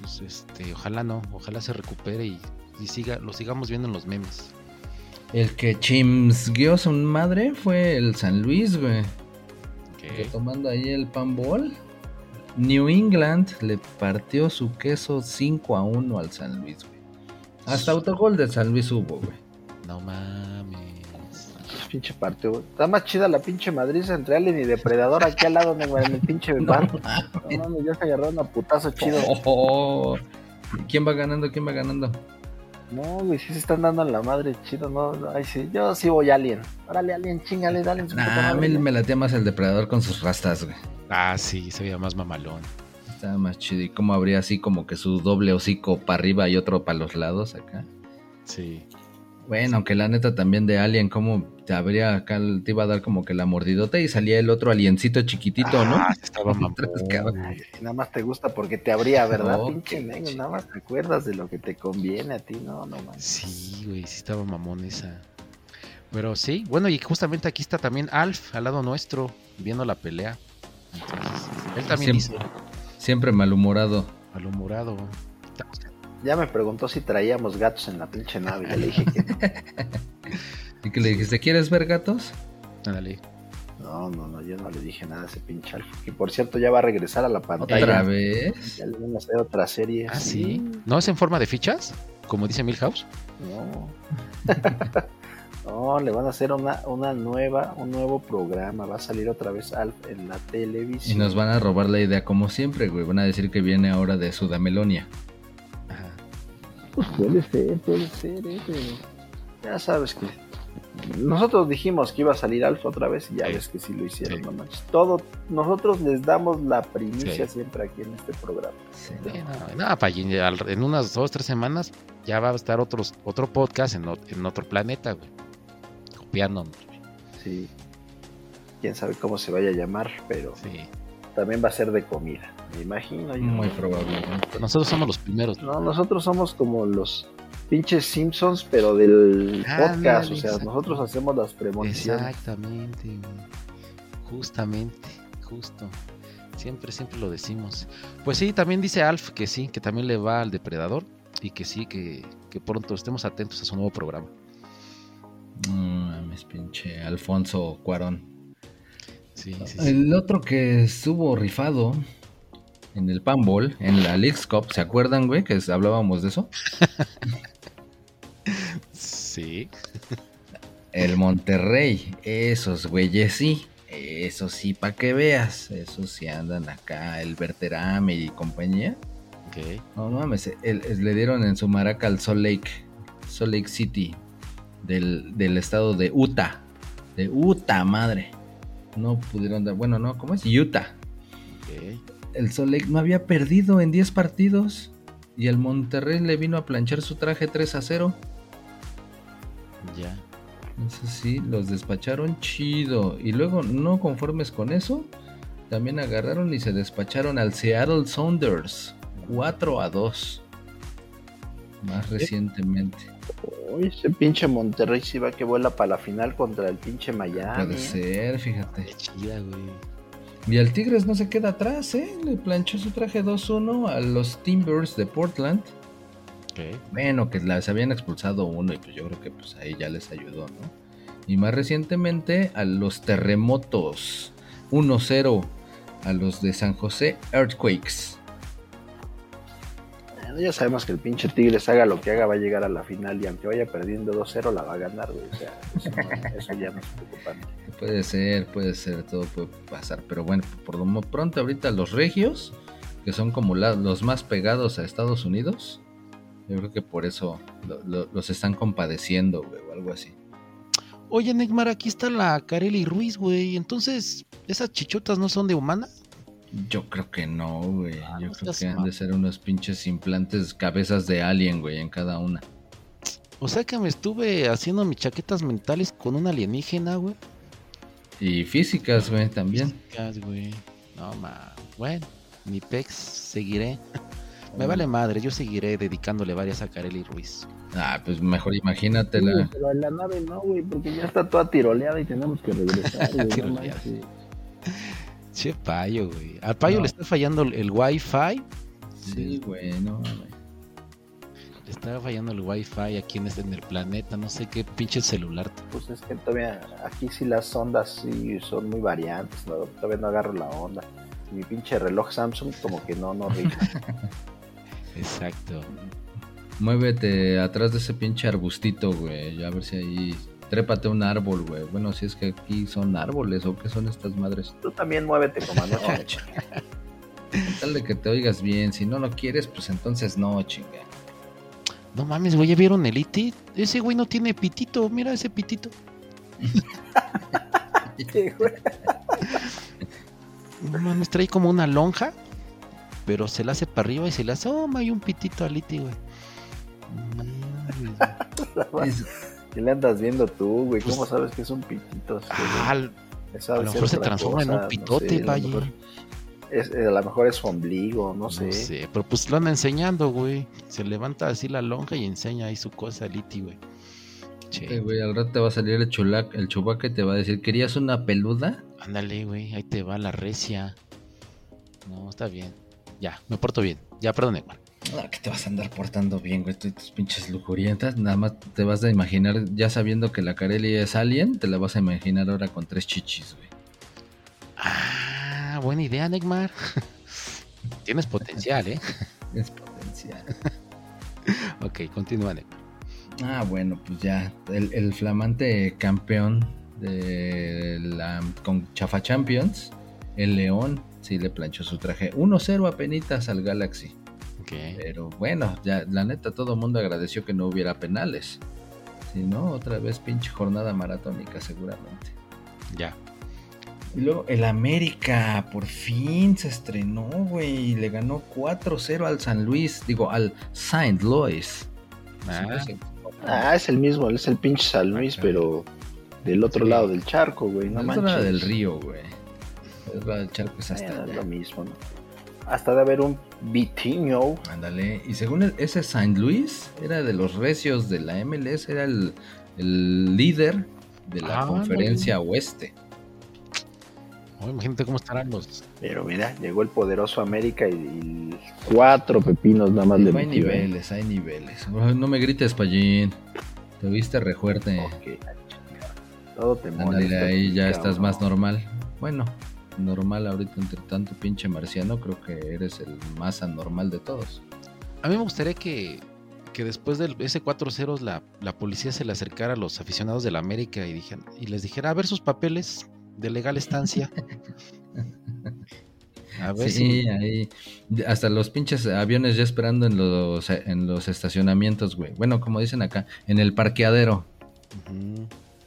pues este, ojalá no, ojalá se recupere y, y siga, lo sigamos viendo en los memes. El que Chimps guió a su madre fue el San Luis, güey. Ok. Retomando ahí el panball. New England le partió su queso 5 a 1 al San Luis, güey. Hasta autogol de San Luis hubo, güey. No mames. Pinche partido, güey. Está más chida la pinche Madrid entre Alien y Depredador aquí al lado, güey, en el pinche bar. No mames, ya se agarraron a putazo chido. Oh, ¿Quién va ganando? ¿Quién va ganando? No, güey, sí se están dando en la madre chido, no, ay sí, yo sí voy Alien. Órale, Alien, chingale, dale en su Nah, a mí me latía más el depredador con sus rastas, güey. Ah, sí, se veía más mamalón. Estaba más chido. Y cómo habría así como que su doble hocico para arriba y otro para los lados acá. Sí. Bueno, aunque la neta también de Alien, como te habría acá, te iba a dar como que la mordidota y salía el otro aliencito chiquitito, ¿no? Ah, estaba mamón. Ay, nada más te gusta porque te abría, ¿verdad? Oh, pinche nada más te acuerdas de lo que te conviene a ti, no, no mames. Sí, güey, sí estaba mamón esa. Pero sí, bueno, y justamente aquí está también Alf al lado nuestro, viendo la pelea. Entonces, él también Siempre. dice Siempre malhumorado. malhumorado. Ya me preguntó si traíamos gatos en la pinche nave, le dije que no. Y que le dijiste, ¿quieres ver gatos? Ándale. No, no, no, yo no le dije nada a ese pinche Alfa. Que por cierto ya va a regresar a la ¿Otra pantalla. vez? Ya le van a hacer otra serie. Ah, sí. ¿No es en forma de fichas? Como dice Milhouse. No. no, le van a hacer una, una nueva, un nuevo programa. Va a salir otra vez Alf en la Y televisión. nos van a robar la idea como siempre, güey. Van a decir que viene ahora de Sudamelonia. Pues puede ser, puede ser, eh, pero ya sabes que nosotros dijimos que iba a salir Alfa otra vez y ya Sí. ves que sí lo hicieron, Sí. no manches. Todo, nosotros les damos la primicia Sí. siempre aquí en este programa. Pa, y al- en unas dos, tres semanas ya va a estar otros, otro podcast en, otro planeta, güey. Copiándonos. güey. Sí. Quién sabe cómo se vaya a llamar, pero también va a ser de comida, me imagino. yo. Muy probablemente. Nosotros somos los primeros. No, nosotros somos como los pinches Simpsons, pero del Ah, podcast, o sea, exacto. nosotros hacemos las premoniciones. Exactamente. Justamente, justo. Siempre, siempre lo decimos. Pues sí, también dice Alf que sí, que también le va al depredador y que sí, que, que pronto estemos atentos a su nuevo programa. No mames, pinche Alfonso Cuarón. Sí, sí, sí. El otro que estuvo rifado en el Panball, en la Leagues Cup, ¿se acuerdan, güey? Que hablábamos de eso. Sí. El Monterrey, esos güeyes sí, esos sí, para que veas, esos sí andan acá, el Berterame y compañía. Ok. No no mames, el- el- le dieron en su maraca al Salt Lake, Salt Lake City, del, del estado de Utah, de Utah, madre. No pudieron dar, bueno, no, ¿cómo es? Utah. Ok. El Salt Lake no había perdido en 10 partidos y el Monterrey le vino a planchar su traje 3 a 0. Ya. Eso sí, los despacharon chido. Y luego, no conformes con eso, también agarraron y se despacharon al Seattle Sounders 4 a 2. Más recientemente. Uy, ese pinche Monterrey sí va que vuela para la final contra el pinche Miami. Puede ¿eh? ser, fíjate. Qué chida, güey. Y el Tigres no se queda atrás, ¿eh? Le planchó su traje 2-1 a los Timbers de Portland. Bueno, que las habían expulsado uno y pues yo creo que pues ahí ya les ayudó, ¿no? Y más recientemente a los terremotos 1-0 a los de San José Earthquakes. Bueno, ya sabemos que el pinche Tigres haga lo que haga, va a llegar a la final y aunque vaya perdiendo 2-0 la va a ganar, güey. O sea, eso, no- eso ya no es preocupante. Puede ser, puede ser, todo puede pasar. Pero bueno, por lo pronto ahorita los regios, que son como la- los más pegados a Estados Unidos, yo creo que por eso lo- lo- los están compadeciendo, güey, o algo así. Oye, Neymar, aquí está la Kareli Ruiz, güey. Entonces, ¿esas chichotas no son de humana? Yo creo que no, güey. Ah, Yo no creo que han mal. de ser unos pinches implantes, cabezas de alien, güey, en cada una. O sea que me estuve haciendo mis chaquetas mentales con un alienígena, güey. Y físicas, güey, también. Físicas, güey. No, ma. Bueno, mi pex, seguiré. Me vale madre, yo seguiré dedicándole varias a Kareli Ruiz. Ah, pues mejor imagínatela. pero en la nave no, güey, porque ya está toda tiroleada y tenemos que regresar, güey. no Tiroleada. Che payo, güey. Al payo No. le está fallando el, wifi. Sí, güey, no mames. Le está fallando el wifi aquí en, este- en el planeta. No sé qué pinche celular. Pues es que todavía aquí sí las ondas sí son muy variantes, ¿no? todavía no agarro la onda. Mi pinche reloj Samsung como que no, no rima. Exacto. Muévete atrás de ese pinche arbustito, güey. Ya a ver si ahí. Trépate un árbol, güey. Bueno, si es que aquí son árboles o qué son estas madres. Tú también muévete. Con tal de que te oigas bien. Si no lo quieres, pues entonces no, chinga. No mames, güey, ¿ya vieron el IT? Ese güey no tiene pitito. Mira ese pitito. Güey. No mames, trae como una lonja. Pero se la hace para arriba y se le hace. Oh, hay un pitito al IT, güey. No mames. Es- ¿Qué le andas viendo tú, güey? ¿Cómo Pues- sabes que es un pitito? Ah, a lo mejor se transforma en un no pitote, sé, a lo vaya. mejor es- eh, a lo mejor es su ombligo, no no sé. sé. pero pues lo anda enseñando, güey. Se levanta así la lonja y enseña ahí su cosa al IT, güey. Che, güey, al rato te va a salir el chulac, el chubaca y te va a decir, ¿querías una peluda? ándale, güey. Ahí te va la recia. No, está bien. Ya, me porto bien. Ya, perdón, Neymar. Que te vas a andar portando bien, güey, tus pinches lujurientas. Nada más te vas a imaginar, ya sabiendo que la Carelli es alien, te la vas a imaginar ahora con tres chichis, güey. Ah, buena idea, Neymar. Tienes potencial, ¿eh? Es potencial. Ok, continúa, Neymar. Ah, bueno, pues ya, el, el flamante campeón de la con Chafa Champions, el León, sí le planchó su traje 1-0 apenitas al Galaxy. Pero bueno, ya la neta todo el mundo agradeció que no hubiera penales. Si no, otra vez pinche jornada maratónica seguramente. Ya. Y luego el América por fin se estrenó, güey, y le ganó 4-0 al San Luis, digo, al Saint Louis. Ah, Sí, Ah, es el mismo, es el pinche San Luis, pero del otro Sí. lado del charco, güey, no es manches. del río, güey. Es la del charco, es hasta Eh, lo mismo, ¿no? Hasta de haber un Vitinho. Ándale, y según el- ese Saint Louis, era de los recios de la MLS, era el, el líder de la Ah, conferencia oeste. oh, imagínate cómo estarán los. Pero mira, llegó el poderoso América y, y cuatro pepinos nada más le hay metió. ¿eh? niveles, hay niveles. Ay, No me grites, Pallín. Te viste re fuerte. Ok, Todo te Ándale, molesta. ahí ya estás más normal. Bueno, normal ahorita entre tanto pinche marciano, creo que eres el más anormal de todos. A mí me gustaría que, que después de ese 4-0 la, la policía se le acercara a los aficionados de la América y, dijeran- y les dijera a ver sus papeles de legal estancia. A ver Sí, si. ahí. Hasta los pinches aviones ya esperando en los, en los estacionamientos, güey. Bueno, como dicen acá, en el parqueadero.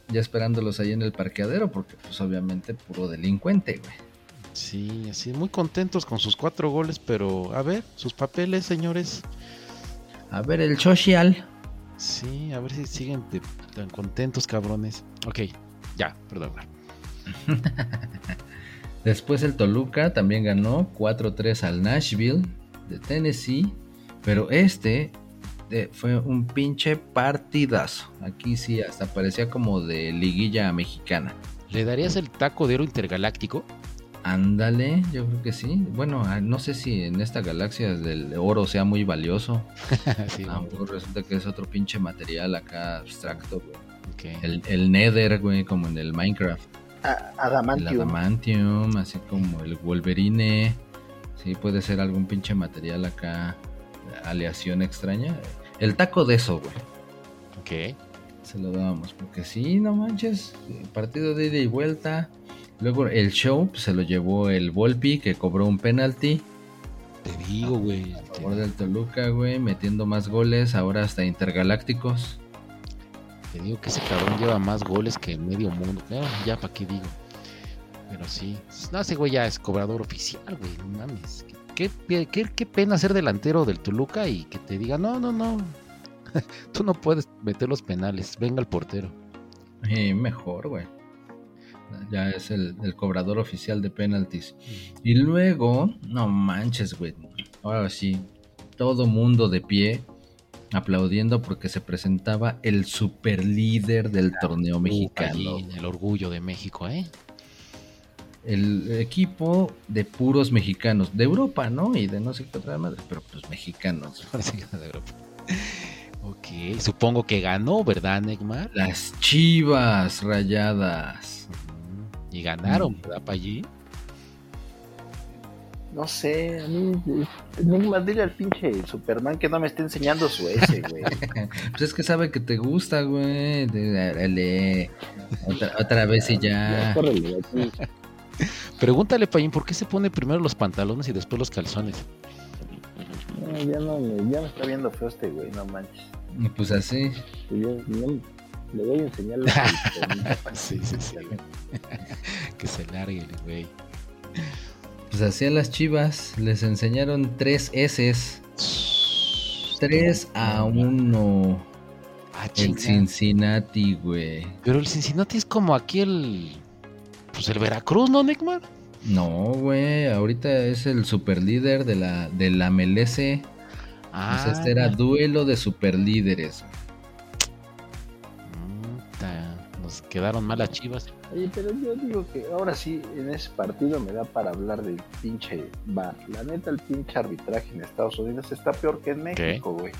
Ya esperándolos ahí en el parqueadero, porque pues obviamente puro delincuente, güey. Sí, así muy contentos con sus cuatro goles, pero a ver, sus papeles, señores. A ver, el social. Sí, a ver si siguen de- tan contentos, cabrones. Ok, ya, perdón. Después el Toluca también ganó 4-3 al Nashville de Tennessee. Pero este eh, fue un pinche partidazo. Aquí sí, hasta parecía como de liguilla mexicana. ¿Le darías el taco de oro intergaláctico? Ándale, yo creo que sí. Bueno, ah, no sé si en esta galaxia el oro sea muy valioso. Sí, A lo mejor resulta que es otro pinche material acá abstracto, güey. El, el Nether, güey, como en el Minecraft. A- El Adamantium. Adamantium, así como el Wolverine. Sí, puede ser algún pinche material acá. Aleación extraña. El taco de eso, güey. Ok. Se lo dábamos. Porque sí, no manches. Partido de ida y vuelta. Luego el show pues, se lo llevó el Volpi, que cobró un penalti. Te digo, güey. A favor del Toluca, güey. Metiendo más goles. Ahora hasta intergalácticos. Te digo que ese cabrón lleva más goles que medio mundo. Ya, ya para qué digo. Pero sí. No, ese güey ya es cobrador oficial, güey. No mames. Qué, qué, qué- pena ser delantero del Toluca y que te diga, no, no, no. Tú no puedes meter los penales. Venga el portero. Eh, mejor, güey. Ya es el, el cobrador oficial de penaltis. Y luego, no manches, güey. Ahora sí, todo mundo de pie aplaudiendo porque se presentaba el super líder del torneo mexicano. Allí, el orgullo de México, ¿eh? El equipo de puros mexicanos, de Europa, ¿no? Y de no sé qué otra madre, pero pues mexicanos. Parece que era de Europa. Ok, supongo que ganó, ¿verdad, Neymar? Las chivas rayadas. Y ganaron, Mm. ¿verdad, para allí? No sé, a mí. Enigma, dile al pinche Superman que no me esté enseñando su S, güey. Pues es que sabe que te gusta, güey. Dale. Otra, otra vez y ya. córrele, de aquí. Pregúntale, Payín, ¿por qué se pone primero los pantalones y después los calzones? No, ya no me, ya me está viendo feo este güey, no manches. Pues así. Y yo- yo le voy a enseñar la sí, sí, sí. que se largue el güey. Pues así a las chivas les enseñaron tres S. 3 a 1. Ah, El. Cincinnati, güey. Pero el Cincinnati es como aquí el. Pues el Veracruz, ¿no, Neymar? No, güey. Ahorita es el super líder de la, de la MLS. Ah, Pues este era duelo de super líderes. ta, Nos quedaron mal las chivas. Oye, pero yo digo que ahora sí, en ese partido me da para hablar del pinche bar. La neta, el pinche arbitraje en Estados Unidos está peor que en México, güey.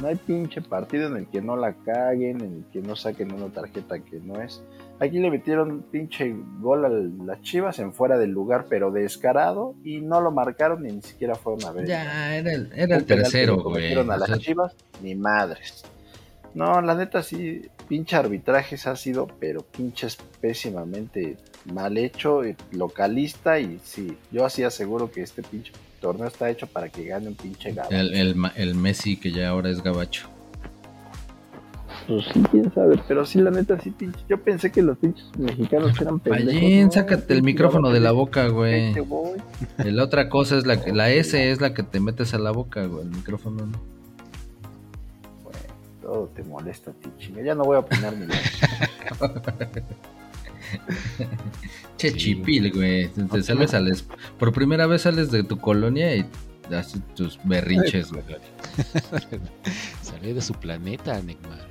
No hay pinche partido en el que no la caguen, en el que no saquen una tarjeta que no es. Aquí le metieron pinche gol a las chivas en fuera del lugar, pero descarado, y no lo marcaron ni siquiera fueron a ver. Ya, era el, era el tercero, güey. a las sea, chivas, ni madres. No, la neta sí, pinche arbitrajes ha sido, pero pinches pésimamente mal hecho, eh, localista, y sí, yo así aseguro que este pinche torneo está hecho para que gane un pinche gabacho. el, el ma- el Messi que ya ahora es gabacho. Pues sí, quién sabe, pero sí, la neta sí, pinche. Yo pensé que los pinches mexicanos eran pendejos. Payín, no, sácate el micrófono de la boca, güey. La otra cosa es la que la S es la que te metes a la boca, güey. El micrófono no. Todo te molesta chinga. Ya no voy a ni nada. Che chipil, güey. Te, te sales al es- por primera vez sales de tu colonia y haces tus berrinches, güey. Salió de su planeta, Neymar.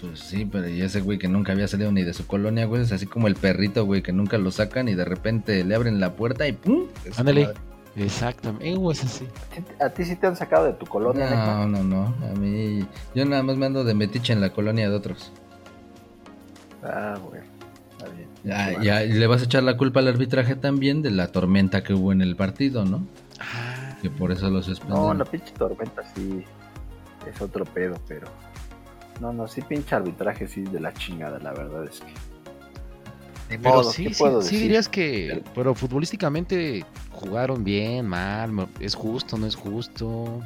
Pues sí, pero y ese güey que nunca había salido ni de su colonia, güey, es así como el perrito, güey, que nunca lo sacan y de repente le abren la puerta y ¡pum! Ándale. Exactamente. Eh, güey, es así. ¿A ti sí te han sacado de tu colonia, No, no, no. A mí, yo nada más me ando de metiche en la colonia de otros. Ah, bueno. Está bien. Ya, ya, y le vas a echar la culpa al arbitraje también de la tormenta que hubo en el partido, ¿no? Ah, Que por eso los No, suspendieron. la pinche tormenta sí es otro pedo, pero. No, no, sí, pinche arbitraje sí de la chingada, la verdad es que. Ni pero modo, sí, ¿qué sí, puedo sí decir? dirías que. Pero futbolísticamente jugaron bien, mal. ¿Es justo, no es justo?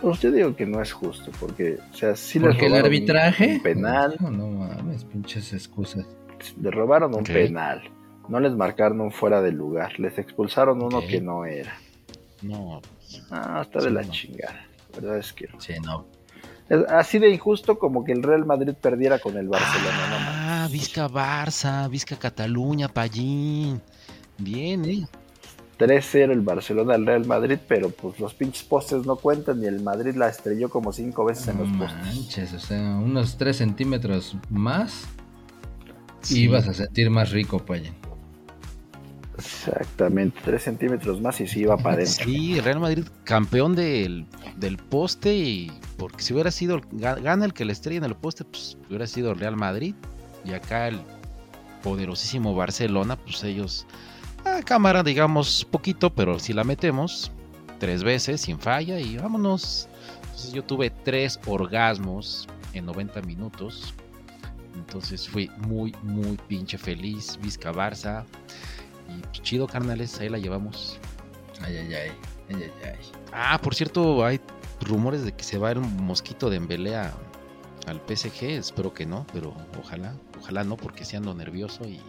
Pues yo digo que no es justo, porque, o sea, sí Porque robaron un- arbitraje. Un penal, No, no mames, pinches excusas. le robaron un penal. No les marcaron un fuera de lugar, les expulsaron uno que no era. No. Ah, está Sí, de la no. chingada. La verdad es que Sí, no. Así de injusto como que el Real Madrid perdiera con el Barcelona, no. Ah, Vizca Barça, Vizca Cataluña, Pallín. Bien, eh. 3-0 el Barcelona al Real Madrid, pero pues los pinches postes no cuentan y el Madrid la estrelló como cinco veces en los postes. manches, o sea, unos 3 centímetros más Sí. y ibas a sentir más rico, Payen. Exactamente, 3 centímetros más y sí iba para adentro. Sí, Real Madrid campeón del, del poste y porque si hubiera sido, ga- gana el que le estrella en el poste, pues hubiera sido Real Madrid y acá el poderosísimo Barcelona, pues ellos a cámara digamos poquito, pero si la metemos tres veces sin falla y vámonos. Entonces yo tuve tres orgasmos en 90 minutos. Entonces fui muy, muy pinche feliz. Vizca Barça. Y chido, carnales, ahí la llevamos. Ay, ay, ay. Ay, ay, ay. Ah, por cierto, hay rumores de que se va un mosquito de embelea al PSG. Espero que no, pero ojalá, ojalá no, porque si ando nervioso y.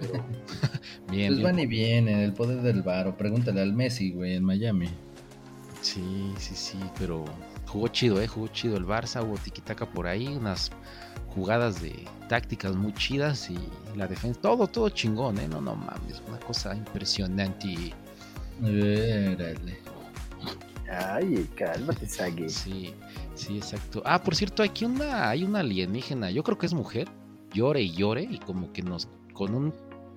pero- bien, Pues bien. van y vienen, el poder del varo. Pregúntale al Messi, güey, en Miami. Sí, sí, sí, pero jugó chido, ¿eh? Jugó chido el Barça, hubo tiquitaca por ahí, unas jugadas de tácticas muy chidas y la defensa, todo, todo chingón, ¿eh? No, no mames, una cosa impresionante. Órale. Ay, cálmate, Sagi. Sí, sí, exacto. Ah, por cierto, aquí una, hay una alienígena, yo creo que es mujer, llore y llore y como que nos, con un,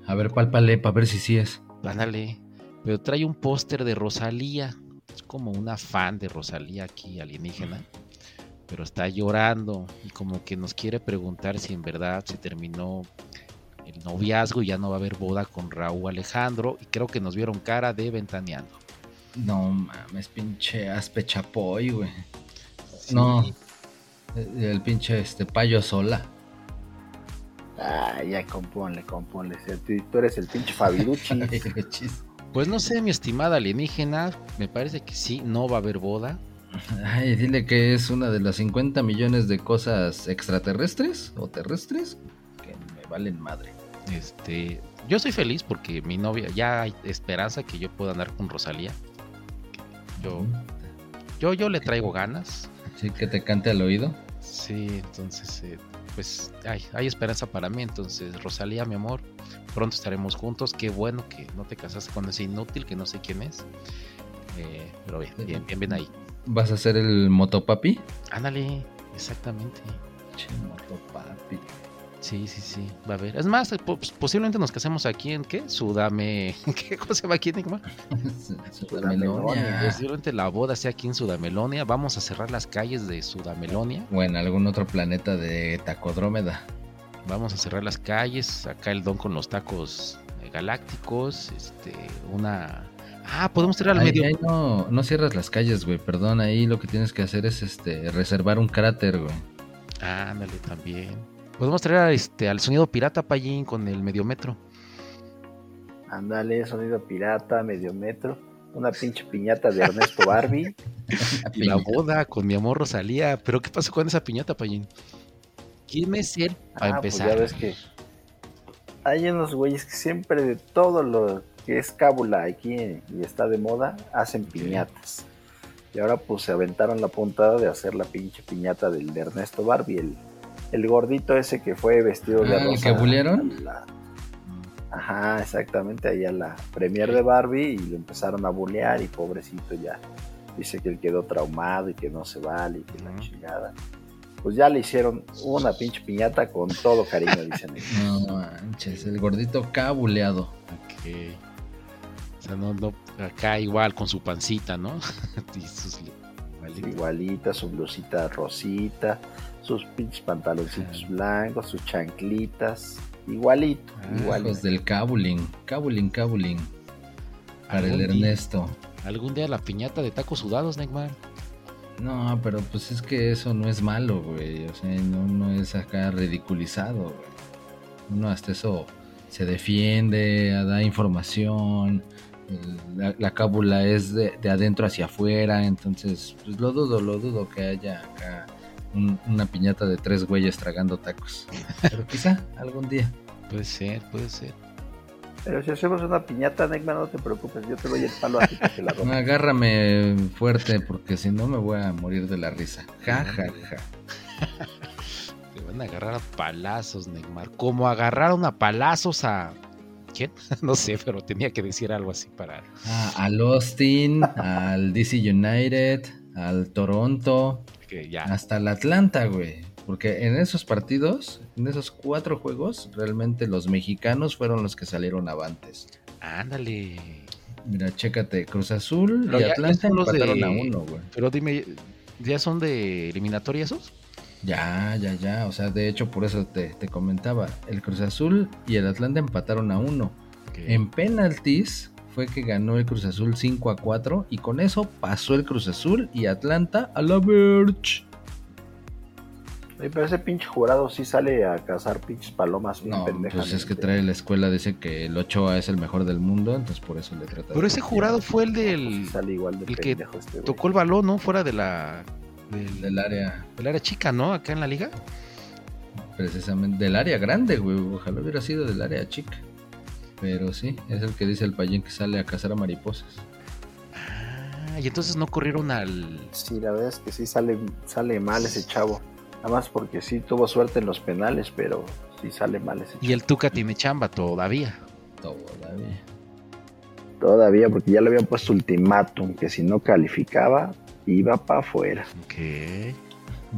A ver, pálpale para ver si sí es. ándale, pero trae un póster de Rosalía, es como una fan de Rosalía aquí, alienígena. Pero está llorando y como que nos quiere preguntar si en verdad se terminó el noviazgo y ya no va a haber boda con Raúl Alejandro y creo que nos vieron cara de ventaneando. No mames, pinche aspe chapoy, güey. Sí, No. El el pinche este payo sola. Ah, ya componle, componle. Tú- Tú eres el pinche Fabirucci. Chis. Pues no sé, mi estimada alienígena, me parece que sí, no va a haber boda. Ay, dile que es una de las 50 millones de cosas extraterrestres o terrestres que me valen madre. Este, yo estoy feliz porque mi novia, ya hay esperanza que yo pueda andar con Rosalía. Yo, yo, yo le traigo ganas. Sí, que te cante al oído. Sí, entonces, eh, pues hay, hay esperanza para mí. Entonces, Rosalía, mi amor, pronto estaremos juntos. Qué bueno que no te casaste con ese inútil que no sé quién es. Eh, pero bien, bien, bien, bien ahí. ¿Vas a ser el motopapi? Ándale, exactamente. Che, motopapi. Sí, sí, sí, va a haber. Es más, po- posiblemente nos casemos aquí en qué? Sudame. ¿Qué cosa va aquí en? Sudamelonia. Posiblemente la boda sea aquí en Sudamelonia. Vamos a cerrar las calles de Sudamelonia. O en algún otro planeta de tacodrómeda. Vamos a cerrar las calles. Acá el don con los tacos eh, galácticos. Este, una. Ah, podemos traer al Ahí- medio. ahí no, no cierras las calles, güey. Perdón, ahí lo que tienes que hacer es este reservar un cráter, güey. Ándale, también. Podemos traer a, este, al sonido pirata Payín con el mediometro. Ándale, sonido pirata, medio metro. Una pinche piñata de Ernesto Barbie. Y la boda con mi amor Rosalía. Pero ¿qué pasó con esa piñata, Payín? ¿Quién es él para Ah, pues empezar? ya ves que hay unos güeyes que siempre de todo lo que es cábula aquí y está de moda, hacen piñatas. Y ahora pues se aventaron la puntada de hacer la pinche piñata del de Ernesto Barbie, el, el gordito ese que fue vestido de Ah, ¿el que bullearon? a la- Ajá, exactamente, ahí a la premier de Barbie y lo empezaron a bullear y pobrecito ya. Dice que él quedó traumado y que no se vale y que la chingada. Pues ya le hicieron una pinche piñata con todo cariño, dicen ellos. No manches, el gordito cabuleado. O sea, no, no, acá igual con su pancita, ¿no? y sus. Igualita, su blusita rosita, sus pinches pantaloncitos blancos, sus chanclitas. Igualito, Ah, igualito. Hijos del cabuling, cabuling, cabuling. Para el día- Ernesto. Algún día la piñata de tacos sudados, Neymar. No, pero pues es que eso no es malo, güey. O sea, no, no es acá ridiculizado, güey. Uno hasta eso se defiende, da información. El- La, la cábula es de, de adentro hacia afuera, entonces pues lo dudo, lo dudo que haya acá un- una piñata de tres güeyes tragando tacos. Pero quizá algún día. Puede ser, puede ser. Pero si hacemos una piñata, Neymar, no te preocupes, yo te doy el palo a ti para que la rompas. Agárrame fuerte porque si no me voy a morir de la risa. Ja, ja, ja. Te van a agarrar a palazos, Neymar. Como agarraron a palazos a. ¿Quién? no sé, pero tenía que decir algo así para. Ah, al Austin, al DC United, al Toronto, Que ya. hasta el Atlanta, güey. Porque en esos partidos, en esos cuatro juegos, realmente los mexicanos fueron los que salieron avantes. Ándale. Mira, chécate, Cruz Azul Pero y ya- ya Atlanta son los empataron de- a uno, güey. Pero dime, ¿ya son de eliminatoria esos? Ya, ya, ya. O sea, de hecho, por eso te, te comentaba. El Cruz Azul y el Atlanta empataron a uno. En penaltis fue que ganó el Cruz Azul 5 a 4 y con eso pasó el Cruz Azul y Atlanta a la Verge. Oye, pero ese pinche jurado sí sale a cazar pinches palomas bien No, pues es que trae la escuela, dice que el Ochoa es el mejor del mundo, entonces por eso le trata de Pero ese jurado fue el del... Sale igual de el que pendejo este. Tocó el balón, ¿no? Fuera de la... Del, del área, del área chica, ¿no? Acá en la liga. precisamente, del área grande, güey. Ojalá hubiera sido del área chica. Pero sí, es el que dice el payín que sale a cazar a mariposas. Ah, y entonces no corrieron al... Sí, la verdad es que sí sale, sale mal ese chavo. Nada más porque sí tuvo suerte en los penales, pero sí sale mal ese chavo. Y el Tuca tiene chamba todavía. Todavía. Todavía, porque ya le habían puesto ultimátum, que si no calificaba, iba para afuera. Ok.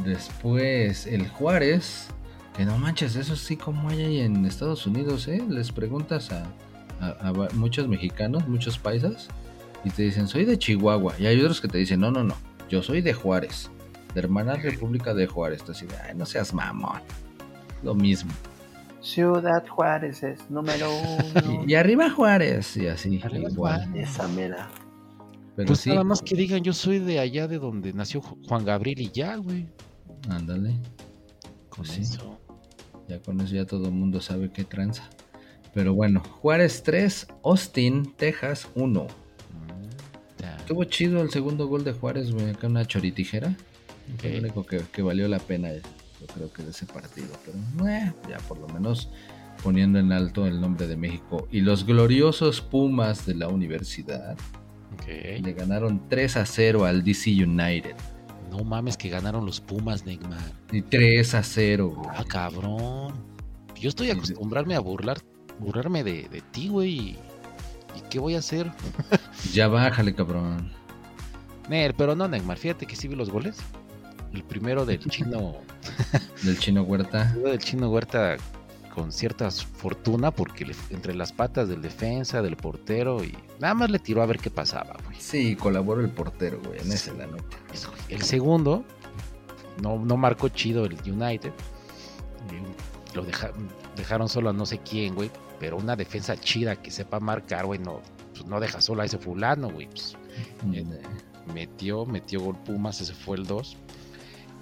Después el Juárez, que no manches, eso sí como hay ahí en Estados Unidos, ¿eh? Les preguntas a, a- a va- muchos mexicanos, muchos paisas, y te dicen, soy de Chihuahua. Y hay otros que te dicen, no, no, no, yo soy de Juárez, de Hermana República de Juárez. Así de, ay, no seas mamón. Lo mismo. Ciudad Juárez es número uno. Y, y arriba Juárez, y así, Arriba igual. Juárez. Esa mera. Pero Pues sí, nada más que digan, yo soy de allá de donde nació Ju- Juan Gabriel y ya, güey. ándale. Con Pues sí. Ya con eso ya todo el mundo sabe qué tranza. Pero bueno, Juárez 3, Austin, Texas 1. Mm, ya. Estuvo chido el segundo gol de Juárez, güey. Acá una choritijera. Fue Ok. lo único que, que valió la pena, yo creo que de ese partido. Pero eh, ya por lo menos poniendo en alto el nombre de México. Y los gloriosos Pumas de la universidad Le ganaron 3 a 0 al DC United. No mames que ganaron los Pumas, Neymar. Y 3 a 0, güey. Ah, cabrón. Yo estoy acostumbrarme a burlar, burlarme de, de ti, güey. Y, ¿y qué voy a hacer? Ya bájale, cabrón. Ner, pero no, Neymar, fíjate que sí vi los goles. El primero del chino, Del chino Huerta. el primero del chino Huerta con cierta fortuna porque le- entre las patas del defensa, del portero y nada más le tiró a ver qué pasaba, güey. Sí, colaboró el portero, güey. En ese la güey. El segundo no, no marcó chido el United. Eh, Lo deja- dejaron solo a no sé quién, güey. Pero una defensa chida que sepa marcar, güey, no, pues no deja solo a ese fulano, güey. Pues, Eh, metió, metió gol Pumas, ese fue el 2.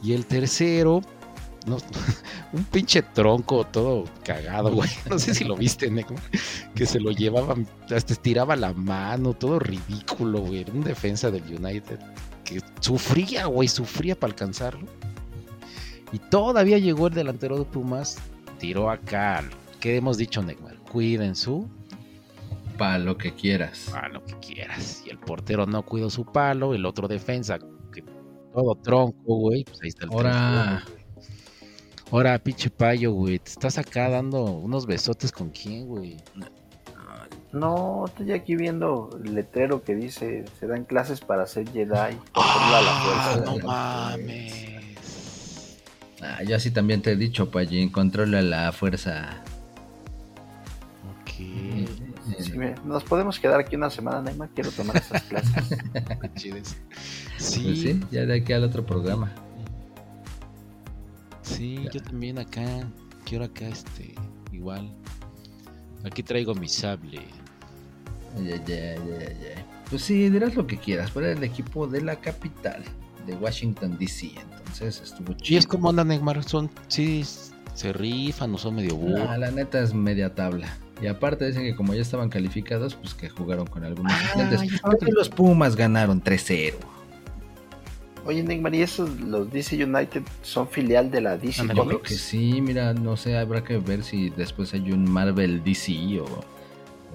Y el tercero, no, un pinche tronco todo cagado, güey. No sé si lo viste, Neco, que se lo llevaba, hasta estiraba la mano, todo ridículo, güey. Era un defensa del United que sufría, güey, sufría para alcanzarlo. Y todavía llegó el delantero de Pumas, tiró acá. ¿Qué hemos dicho, Neymar? Cuiden su Pa' lo que quieras. a lo que quieras. Y el portero no cuidó su palo, el otro defensa, que todo tronco, güey. Pues ahí está el Ahora. tronco. Ahora, pinche payo, güey. Te estás acá dando unos besotes con quién, güey. No, estoy aquí viendo el letrero que dice, se dan clases para ser Jedi. controla la Ah, fuerza. no la mames. Ah, yo sí también te he dicho, Pallín, controla la fuerza. Ok. Sí, nos podemos quedar aquí una semana, Neymar, quiero tomar esas clases. Pues Sí, sí, ya de aquí al otro programa. Sí, yo también acá. Quiero acá, este, igual. Aquí traigo mi sable. Ay, ay, ay, ay. Pues sí, dirás lo que quieras, pero era el equipo de la capital, de Washington DC, entonces estuvo Y chido. es como andan, Neymar. Son, sí, se rifan o son medio burros. La neta es media tabla. Y aparte dicen que como ya estaban calificados, pues que jugaron con algunos Ah, ya los Pumas ganaron 3-0. Oye, Neymar, ¿y esos, los DC United, son filial de la DC Ándale, Yo creo Comics? que sí, mira, no sé, habrá que ver si después hay un Marvel DC o, o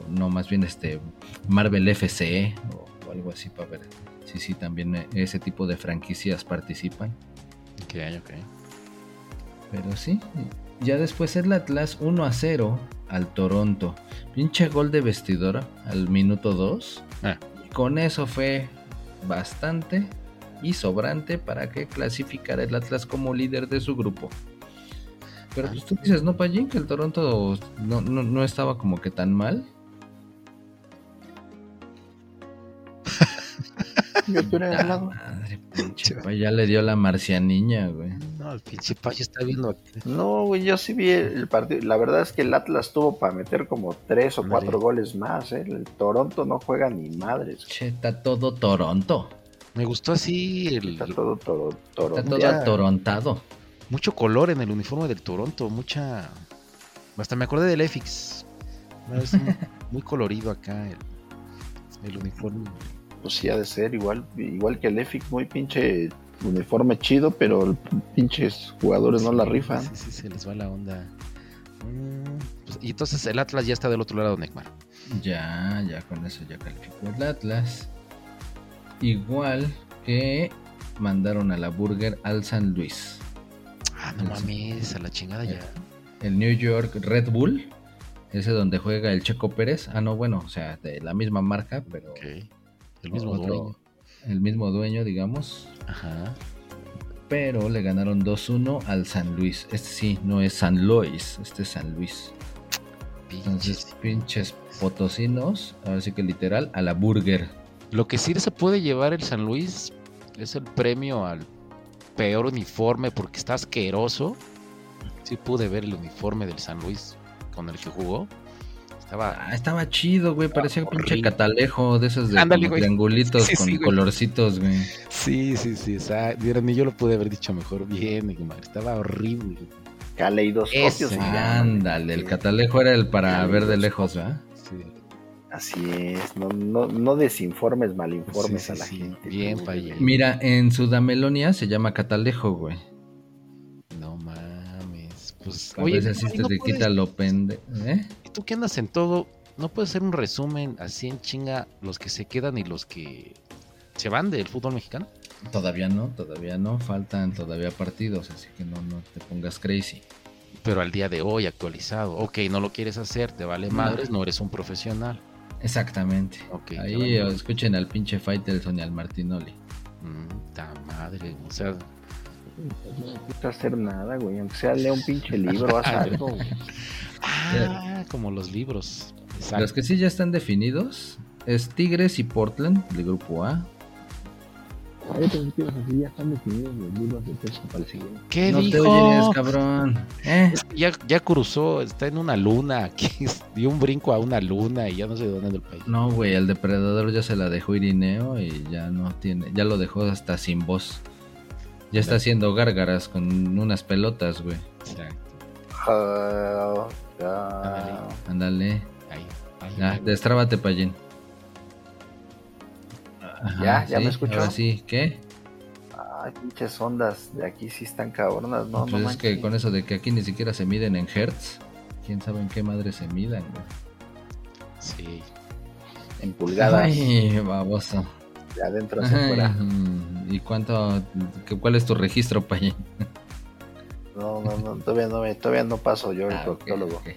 no, más bien este Marvel FC o, o algo así para ver si sí también eh, ese tipo de franquicias participan. Ok, ok. Pero sí, ya después el Atlas 1 a 0 al Toronto. Pinche gol de vestidora al minuto 2. Ah. Con eso fue bastante y sobrante para que clasificara el Atlas como líder de su grupo. Pero ah, pues, tú dices, ¿no, Pallín? Que el Toronto no, no, no estaba como que tan mal. Madre, pinche ya le dio la marcianiña, güey. No, el pinche pay está viendo. No, güey, yo sí vi el partido. La verdad es que el Atlas tuvo para meter como tres o madre. cuatro goles más. ¿eh? El Toronto no juega ni madres. Che, está todo Toronto. Me gustó así el, Está todo, todo, Está Toronto. todo Ya. atorontado. mucho color en el uniforme del Toronto, mucha... Hasta me acordé del EFIX. No, es muy, muy colorido acá el, el uniforme. Pues sí, ha de ser igual, igual que el EFIC, muy pinche uniforme chido, pero el pinches jugadores no la Sí, rifan. Sí, sí, se les va la onda. Mm, pues, y entonces el Atlas ya está del otro lado, Neymar. Ya, ya con eso ya calificó el Atlas. Igual que mandaron a la Burger al San Luis. Ah, no mames, a la chingada ya. El New York Red Bull, ese donde juega el Checo Pérez. Ah, no, bueno, o sea, de la misma marca, pero. El mismo otro- dueño. el mismo dueño, digamos. Ajá. Pero le ganaron 2-1 al San Luis. Este sí, no es San Luis, este es San Luis. Entonces, Pinches. pinches potosinos, ahora sí que literal, a la Burger. Lo que sí se puede llevar el San Luis es el premio al peor uniforme porque está asqueroso. Sí pude ver el uniforme del San Luis con el que jugó. Estaba Ah, estaba chido, güey. Parecía un pinche catalejo de esos de güey. triangulitos Sí, sí, con sí, güey. colorcitos, güey. Sí, sí, sí. O sea, mira, ni yo lo pude haber dicho mejor. Bien, Neymar, estaba horrible. Caleidoscopios. Ándale, el catalejo era el para ver de lejos, ¿verdad? Sí, Así es, no, no, no desinformes, malinformes Sí, sí, a la sí. gente. Bien. Mira, en Sudamelonia se llama catalejo, güey. no mames. Pues, A oye, veces sí Neymar, ¿y te no te puedes- quita lo pende... ¿Eh? ¿y tú que andas en todo? ¿No puedes hacer un resumen así en chinga los que se quedan y los que se van del fútbol mexicano? Todavía no, todavía no. Faltan todavía partidos, así que no, no te pongas crazy. Pero al día de hoy actualizado. Ok, no lo quieres hacer, te vale madres, no eres un profesional. Exactamente. Ahí escuchen al pinche Faitelson y al Martinoli. Mm, ta madre, o sea, No necesitas hacer nada, güey. Aunque sea lee un pinche libro, haz algo, güey. ah, como los libros. Exacto. Los que sí ya están definidos es Tigres y Portland, de grupo A. Así, ya están definidos los libros de texto para el siguiente. ¿Qué no te dijo? oyes, cabrón. ¿Eh? Ya, ya cruzó, está en una luna, aquí dio un brinco a una luna y ya no sé de dónde del país. No, güey, el depredador ya se la dejó Irineo y ya no tiene, ya lo dejó hasta sin voz. Ya está haciendo gárgaras con unas pelotas, güey. Exacto. Ándale. Ahí, ahí, Ya, ahí. destrábate, Payín. Ajá, Ya, ya me escuchó. Ahora sí, ¿qué? Ay, pinches ondas de aquí sí están cabronas, no, pues no es manches. que con eso de que aquí ni siquiera se miden en hertz, quién sabe en qué madre se midan, güey. Sí. En pulgadas, Ay, baboso. de adentro hacia Ay, afuera. mm, ¿Y cuánto, qué- cuál es tu registro, Payín? No, no, no, todavía no, me- todavía no paso yo el Ah, proctólogo. ok.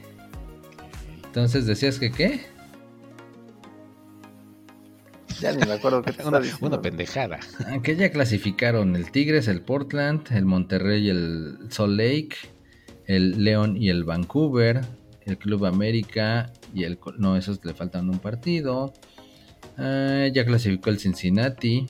Entonces decías que qué? Ya ni me acuerdo qué te Una, pendejada. Ah, Que ya clasificaron el Tigres, el Portland, el Monterrey, el Salt Lake, el León y el Vancouver, el Club América y el... No, esos le faltan un partido. Ah, ya clasificó el Cincinnati,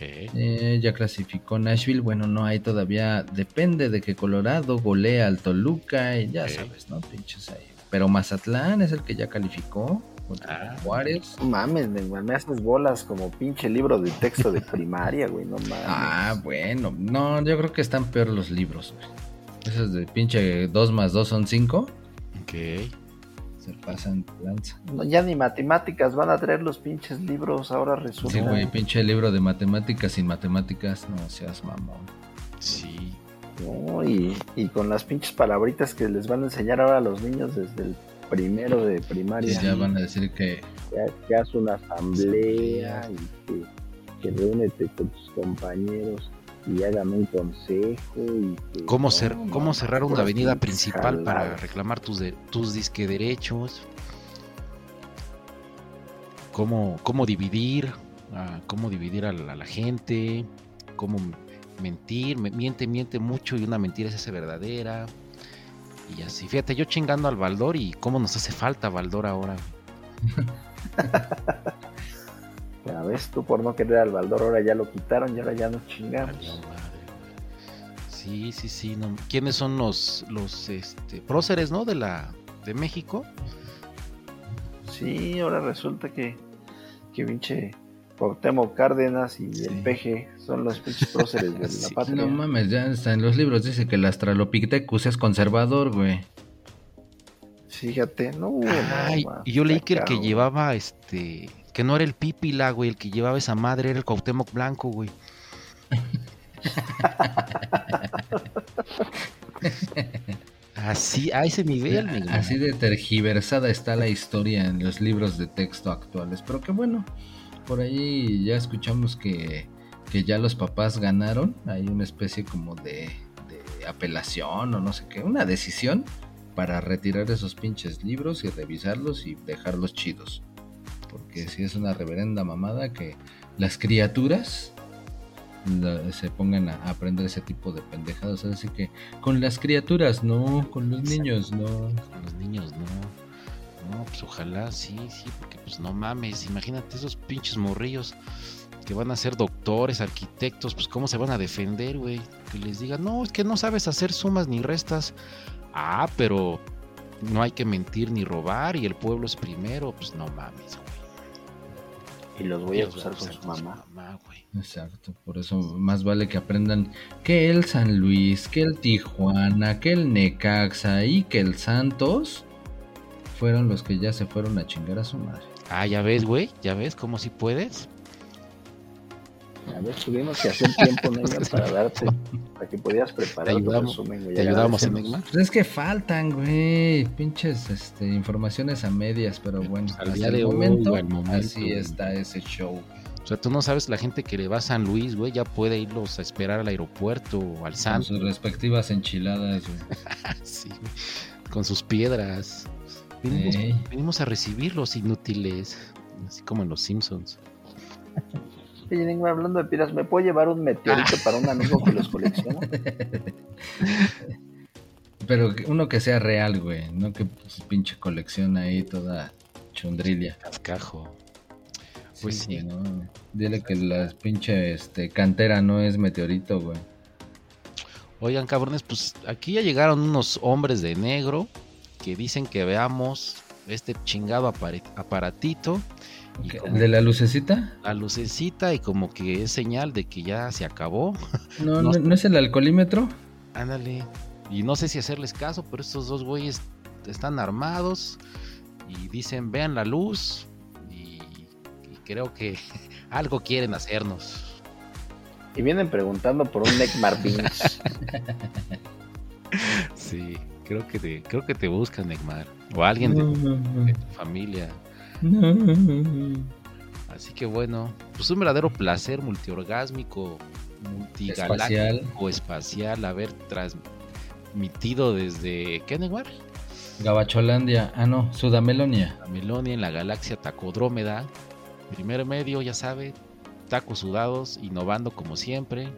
eh, ya clasificó Nashville. Bueno, no hay todavía... Depende de que Colorado golea al Toluca y ya sabes, ¿no? Pinches ahí. Pero Mazatlán es el que ya calificó contra Ah. Juárez. No mames, me, me haces bolas como pinche libro de texto de primaria, güey, no mames. Ah, bueno. No, yo creo que están peor los libros, güey. Esos de pinche 2 más 2 son 5. Ok. Se pasan de lanza. No, ya ni matemáticas van a traer los pinches libros, ahora resulta. Sí, güey, pinche libro de matemáticas sin matemáticas. No seas mamón. Sí. No, y, y con las pinches palabritas que les van a enseñar ahora a los niños desde el primero de Y primaria. ya van a decir que. que, que haz una asamblea y que, que reúnete con tus compañeros y hagan un consejo y que- ¿Cómo, no, cer- no, cómo cerrar una avenida principal para reclamar tus, de- tus disque derechos? ¿Cómo, cómo dividir? ah, ¿Cómo dividir a la, a la gente? ¿Cómo mentir? Me- miente, miente mucho y una mentira se hace verdadera. Y así, fíjate, yo chingando al Baldor y cómo nos hace falta Baldor ahora. Ya ves, tú por no querer al Baldor, ahora ya lo quitaron y ahora ya nos chingamos. madre, güey. Sí, sí, sí. no- ¿Quiénes son los, los este, próceres, no? De la de México. Sí, ahora resulta que, que pinche Cuauhtémoc Cárdenas y Sí. el peje son los pinches próceres de la Sí. patria. No mames, ya está en los libros dice que el Australopithecus es conservador, güey. Fíjate, no. no, Ay, y yo leí que el que llevaba este. Que no era el Pípila, güey. El que llevaba esa madre era el Cuauhtémoc Blanco, güey. Así, a ese nivel, güey. Así de tergiversada está la historia en los libros de texto actuales. Pero que bueno, por ahí ya escuchamos que, que ya los papás ganaron. Hay una especie como de, de apelación o no sé qué, una decisión para retirar esos pinches libros y revisarlos y dejarlos chidos. Porque si es una reverenda mamada que las criaturas se pongan a aprender ese tipo de pendejadas. Así que con las criaturas, no, con los niños, no. Con los niños, no. No, pues ojalá, sí, sí, porque pues no mames, imagínate esos pinches morrillos que van a ser doctores, arquitectos, pues cómo se van a defender, güey. Que les digan, no, es que no sabes hacer sumas ni restas. Ah, pero no hay que mentir ni robar y el pueblo es primero, pues no mames, güey. Y los voy a acusar va con su mamá. mamá, güey. Exacto, por eso más vale que aprendan que el San Luis, que el Tijuana, que el Necaxa y que el Santos fueron los que ya se fueron a chingar a su madre. Ah, ya ves, güey, ya ves cómo si puedes. A ver, tuvimos que hacer tiempo, Neymar, para darte, para que pudieras preparar ayudamos, resumen. Te ayudamos. Enigma. Pues es que faltan, güey, pinches este, informaciones a medias, pero bueno, Pues al día el de momento, momento, así güey. está ese show. O sea, tú no sabes, la gente que le va a San Luis, güey, ya puede irlos a esperar al aeropuerto o al Con Santos. sus respectivas enchiladas, güey. Sí, güey, con sus piedras. Venimos, a recibirlos inútiles, así como en los Simpsons. Oye, Neymar, hablando de piedras, ¿me puedo llevar un meteorito para un amigo que los colecciona? Pero uno que sea real, güey, no que pues, pinche colección ahí toda chundrilia. Cascajo. Pues sí. no. Dile que la pinche este, cantera no es meteorito, güey. Oigan, cabrones, pues aquí ya llegaron unos hombres de negro que dicen que veamos este chingado aparatito y ¿Qué? como ¿De la lucecita? la lucecita y como que es señal de que ya se acabó. No, No. no, ¿no es el alcoholímetro? Ándale. Y no sé si hacerles caso, pero estos dos güeyes están armados y dicen, vean la luz y, y creo que algo quieren hacernos. Y vienen preguntando por un Neymar Beans. Sí, creo que te, creo que te buscan, Neymar. O alguien de, de tu familia. Así que bueno, pues un verdadero placer multiorgásmico, multigaláctico, espacial, haber transmitido desde, ¿qué, Neymar? Gabacholandia, ah no, Sudamelonia. La Melonia en la galaxia Tacodrómeda. Primer medio, ya sabe, tacos sudados, innovando como siempre.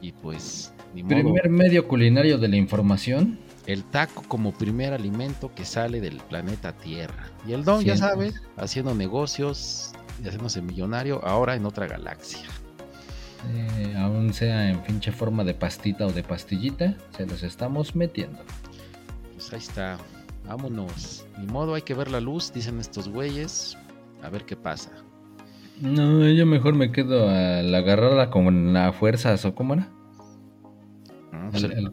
Y pues, ni modo. Primer medio culinario de la información. El taco como primer alimento que sale del planeta Tierra. Y el don, ya sabe, haciendo negocios y haciéndose millonario ahora en otra galaxia. Eh, aún sea en pinche forma de pastita o de pastillita, se los estamos metiendo. Pues ahí está. Vámonos. Ni modo, hay que ver la luz, dicen estos güeyes. A ver qué pasa. No, yo mejor me quedo a la agarrada con la fuerza, ¿o cómo era? Ah, Al- el-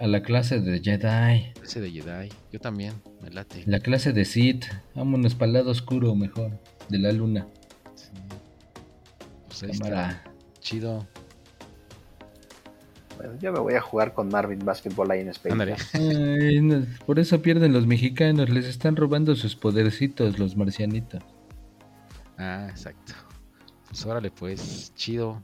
a la clase de Jedi, ese de Jedi. Yo también, me late. la clase de Sith. Vámonos para el lado oscuro mejor, de la luna. Sí. Pues ahí está. Cámara. Chido. Bueno, yo me voy a jugar con Marvin Basketball ahí en Space. Ay, no, por eso pierden los mexicanos, les están robando sus podercitos los marcianitos. Ah, exacto. Pues órale, pues, chido.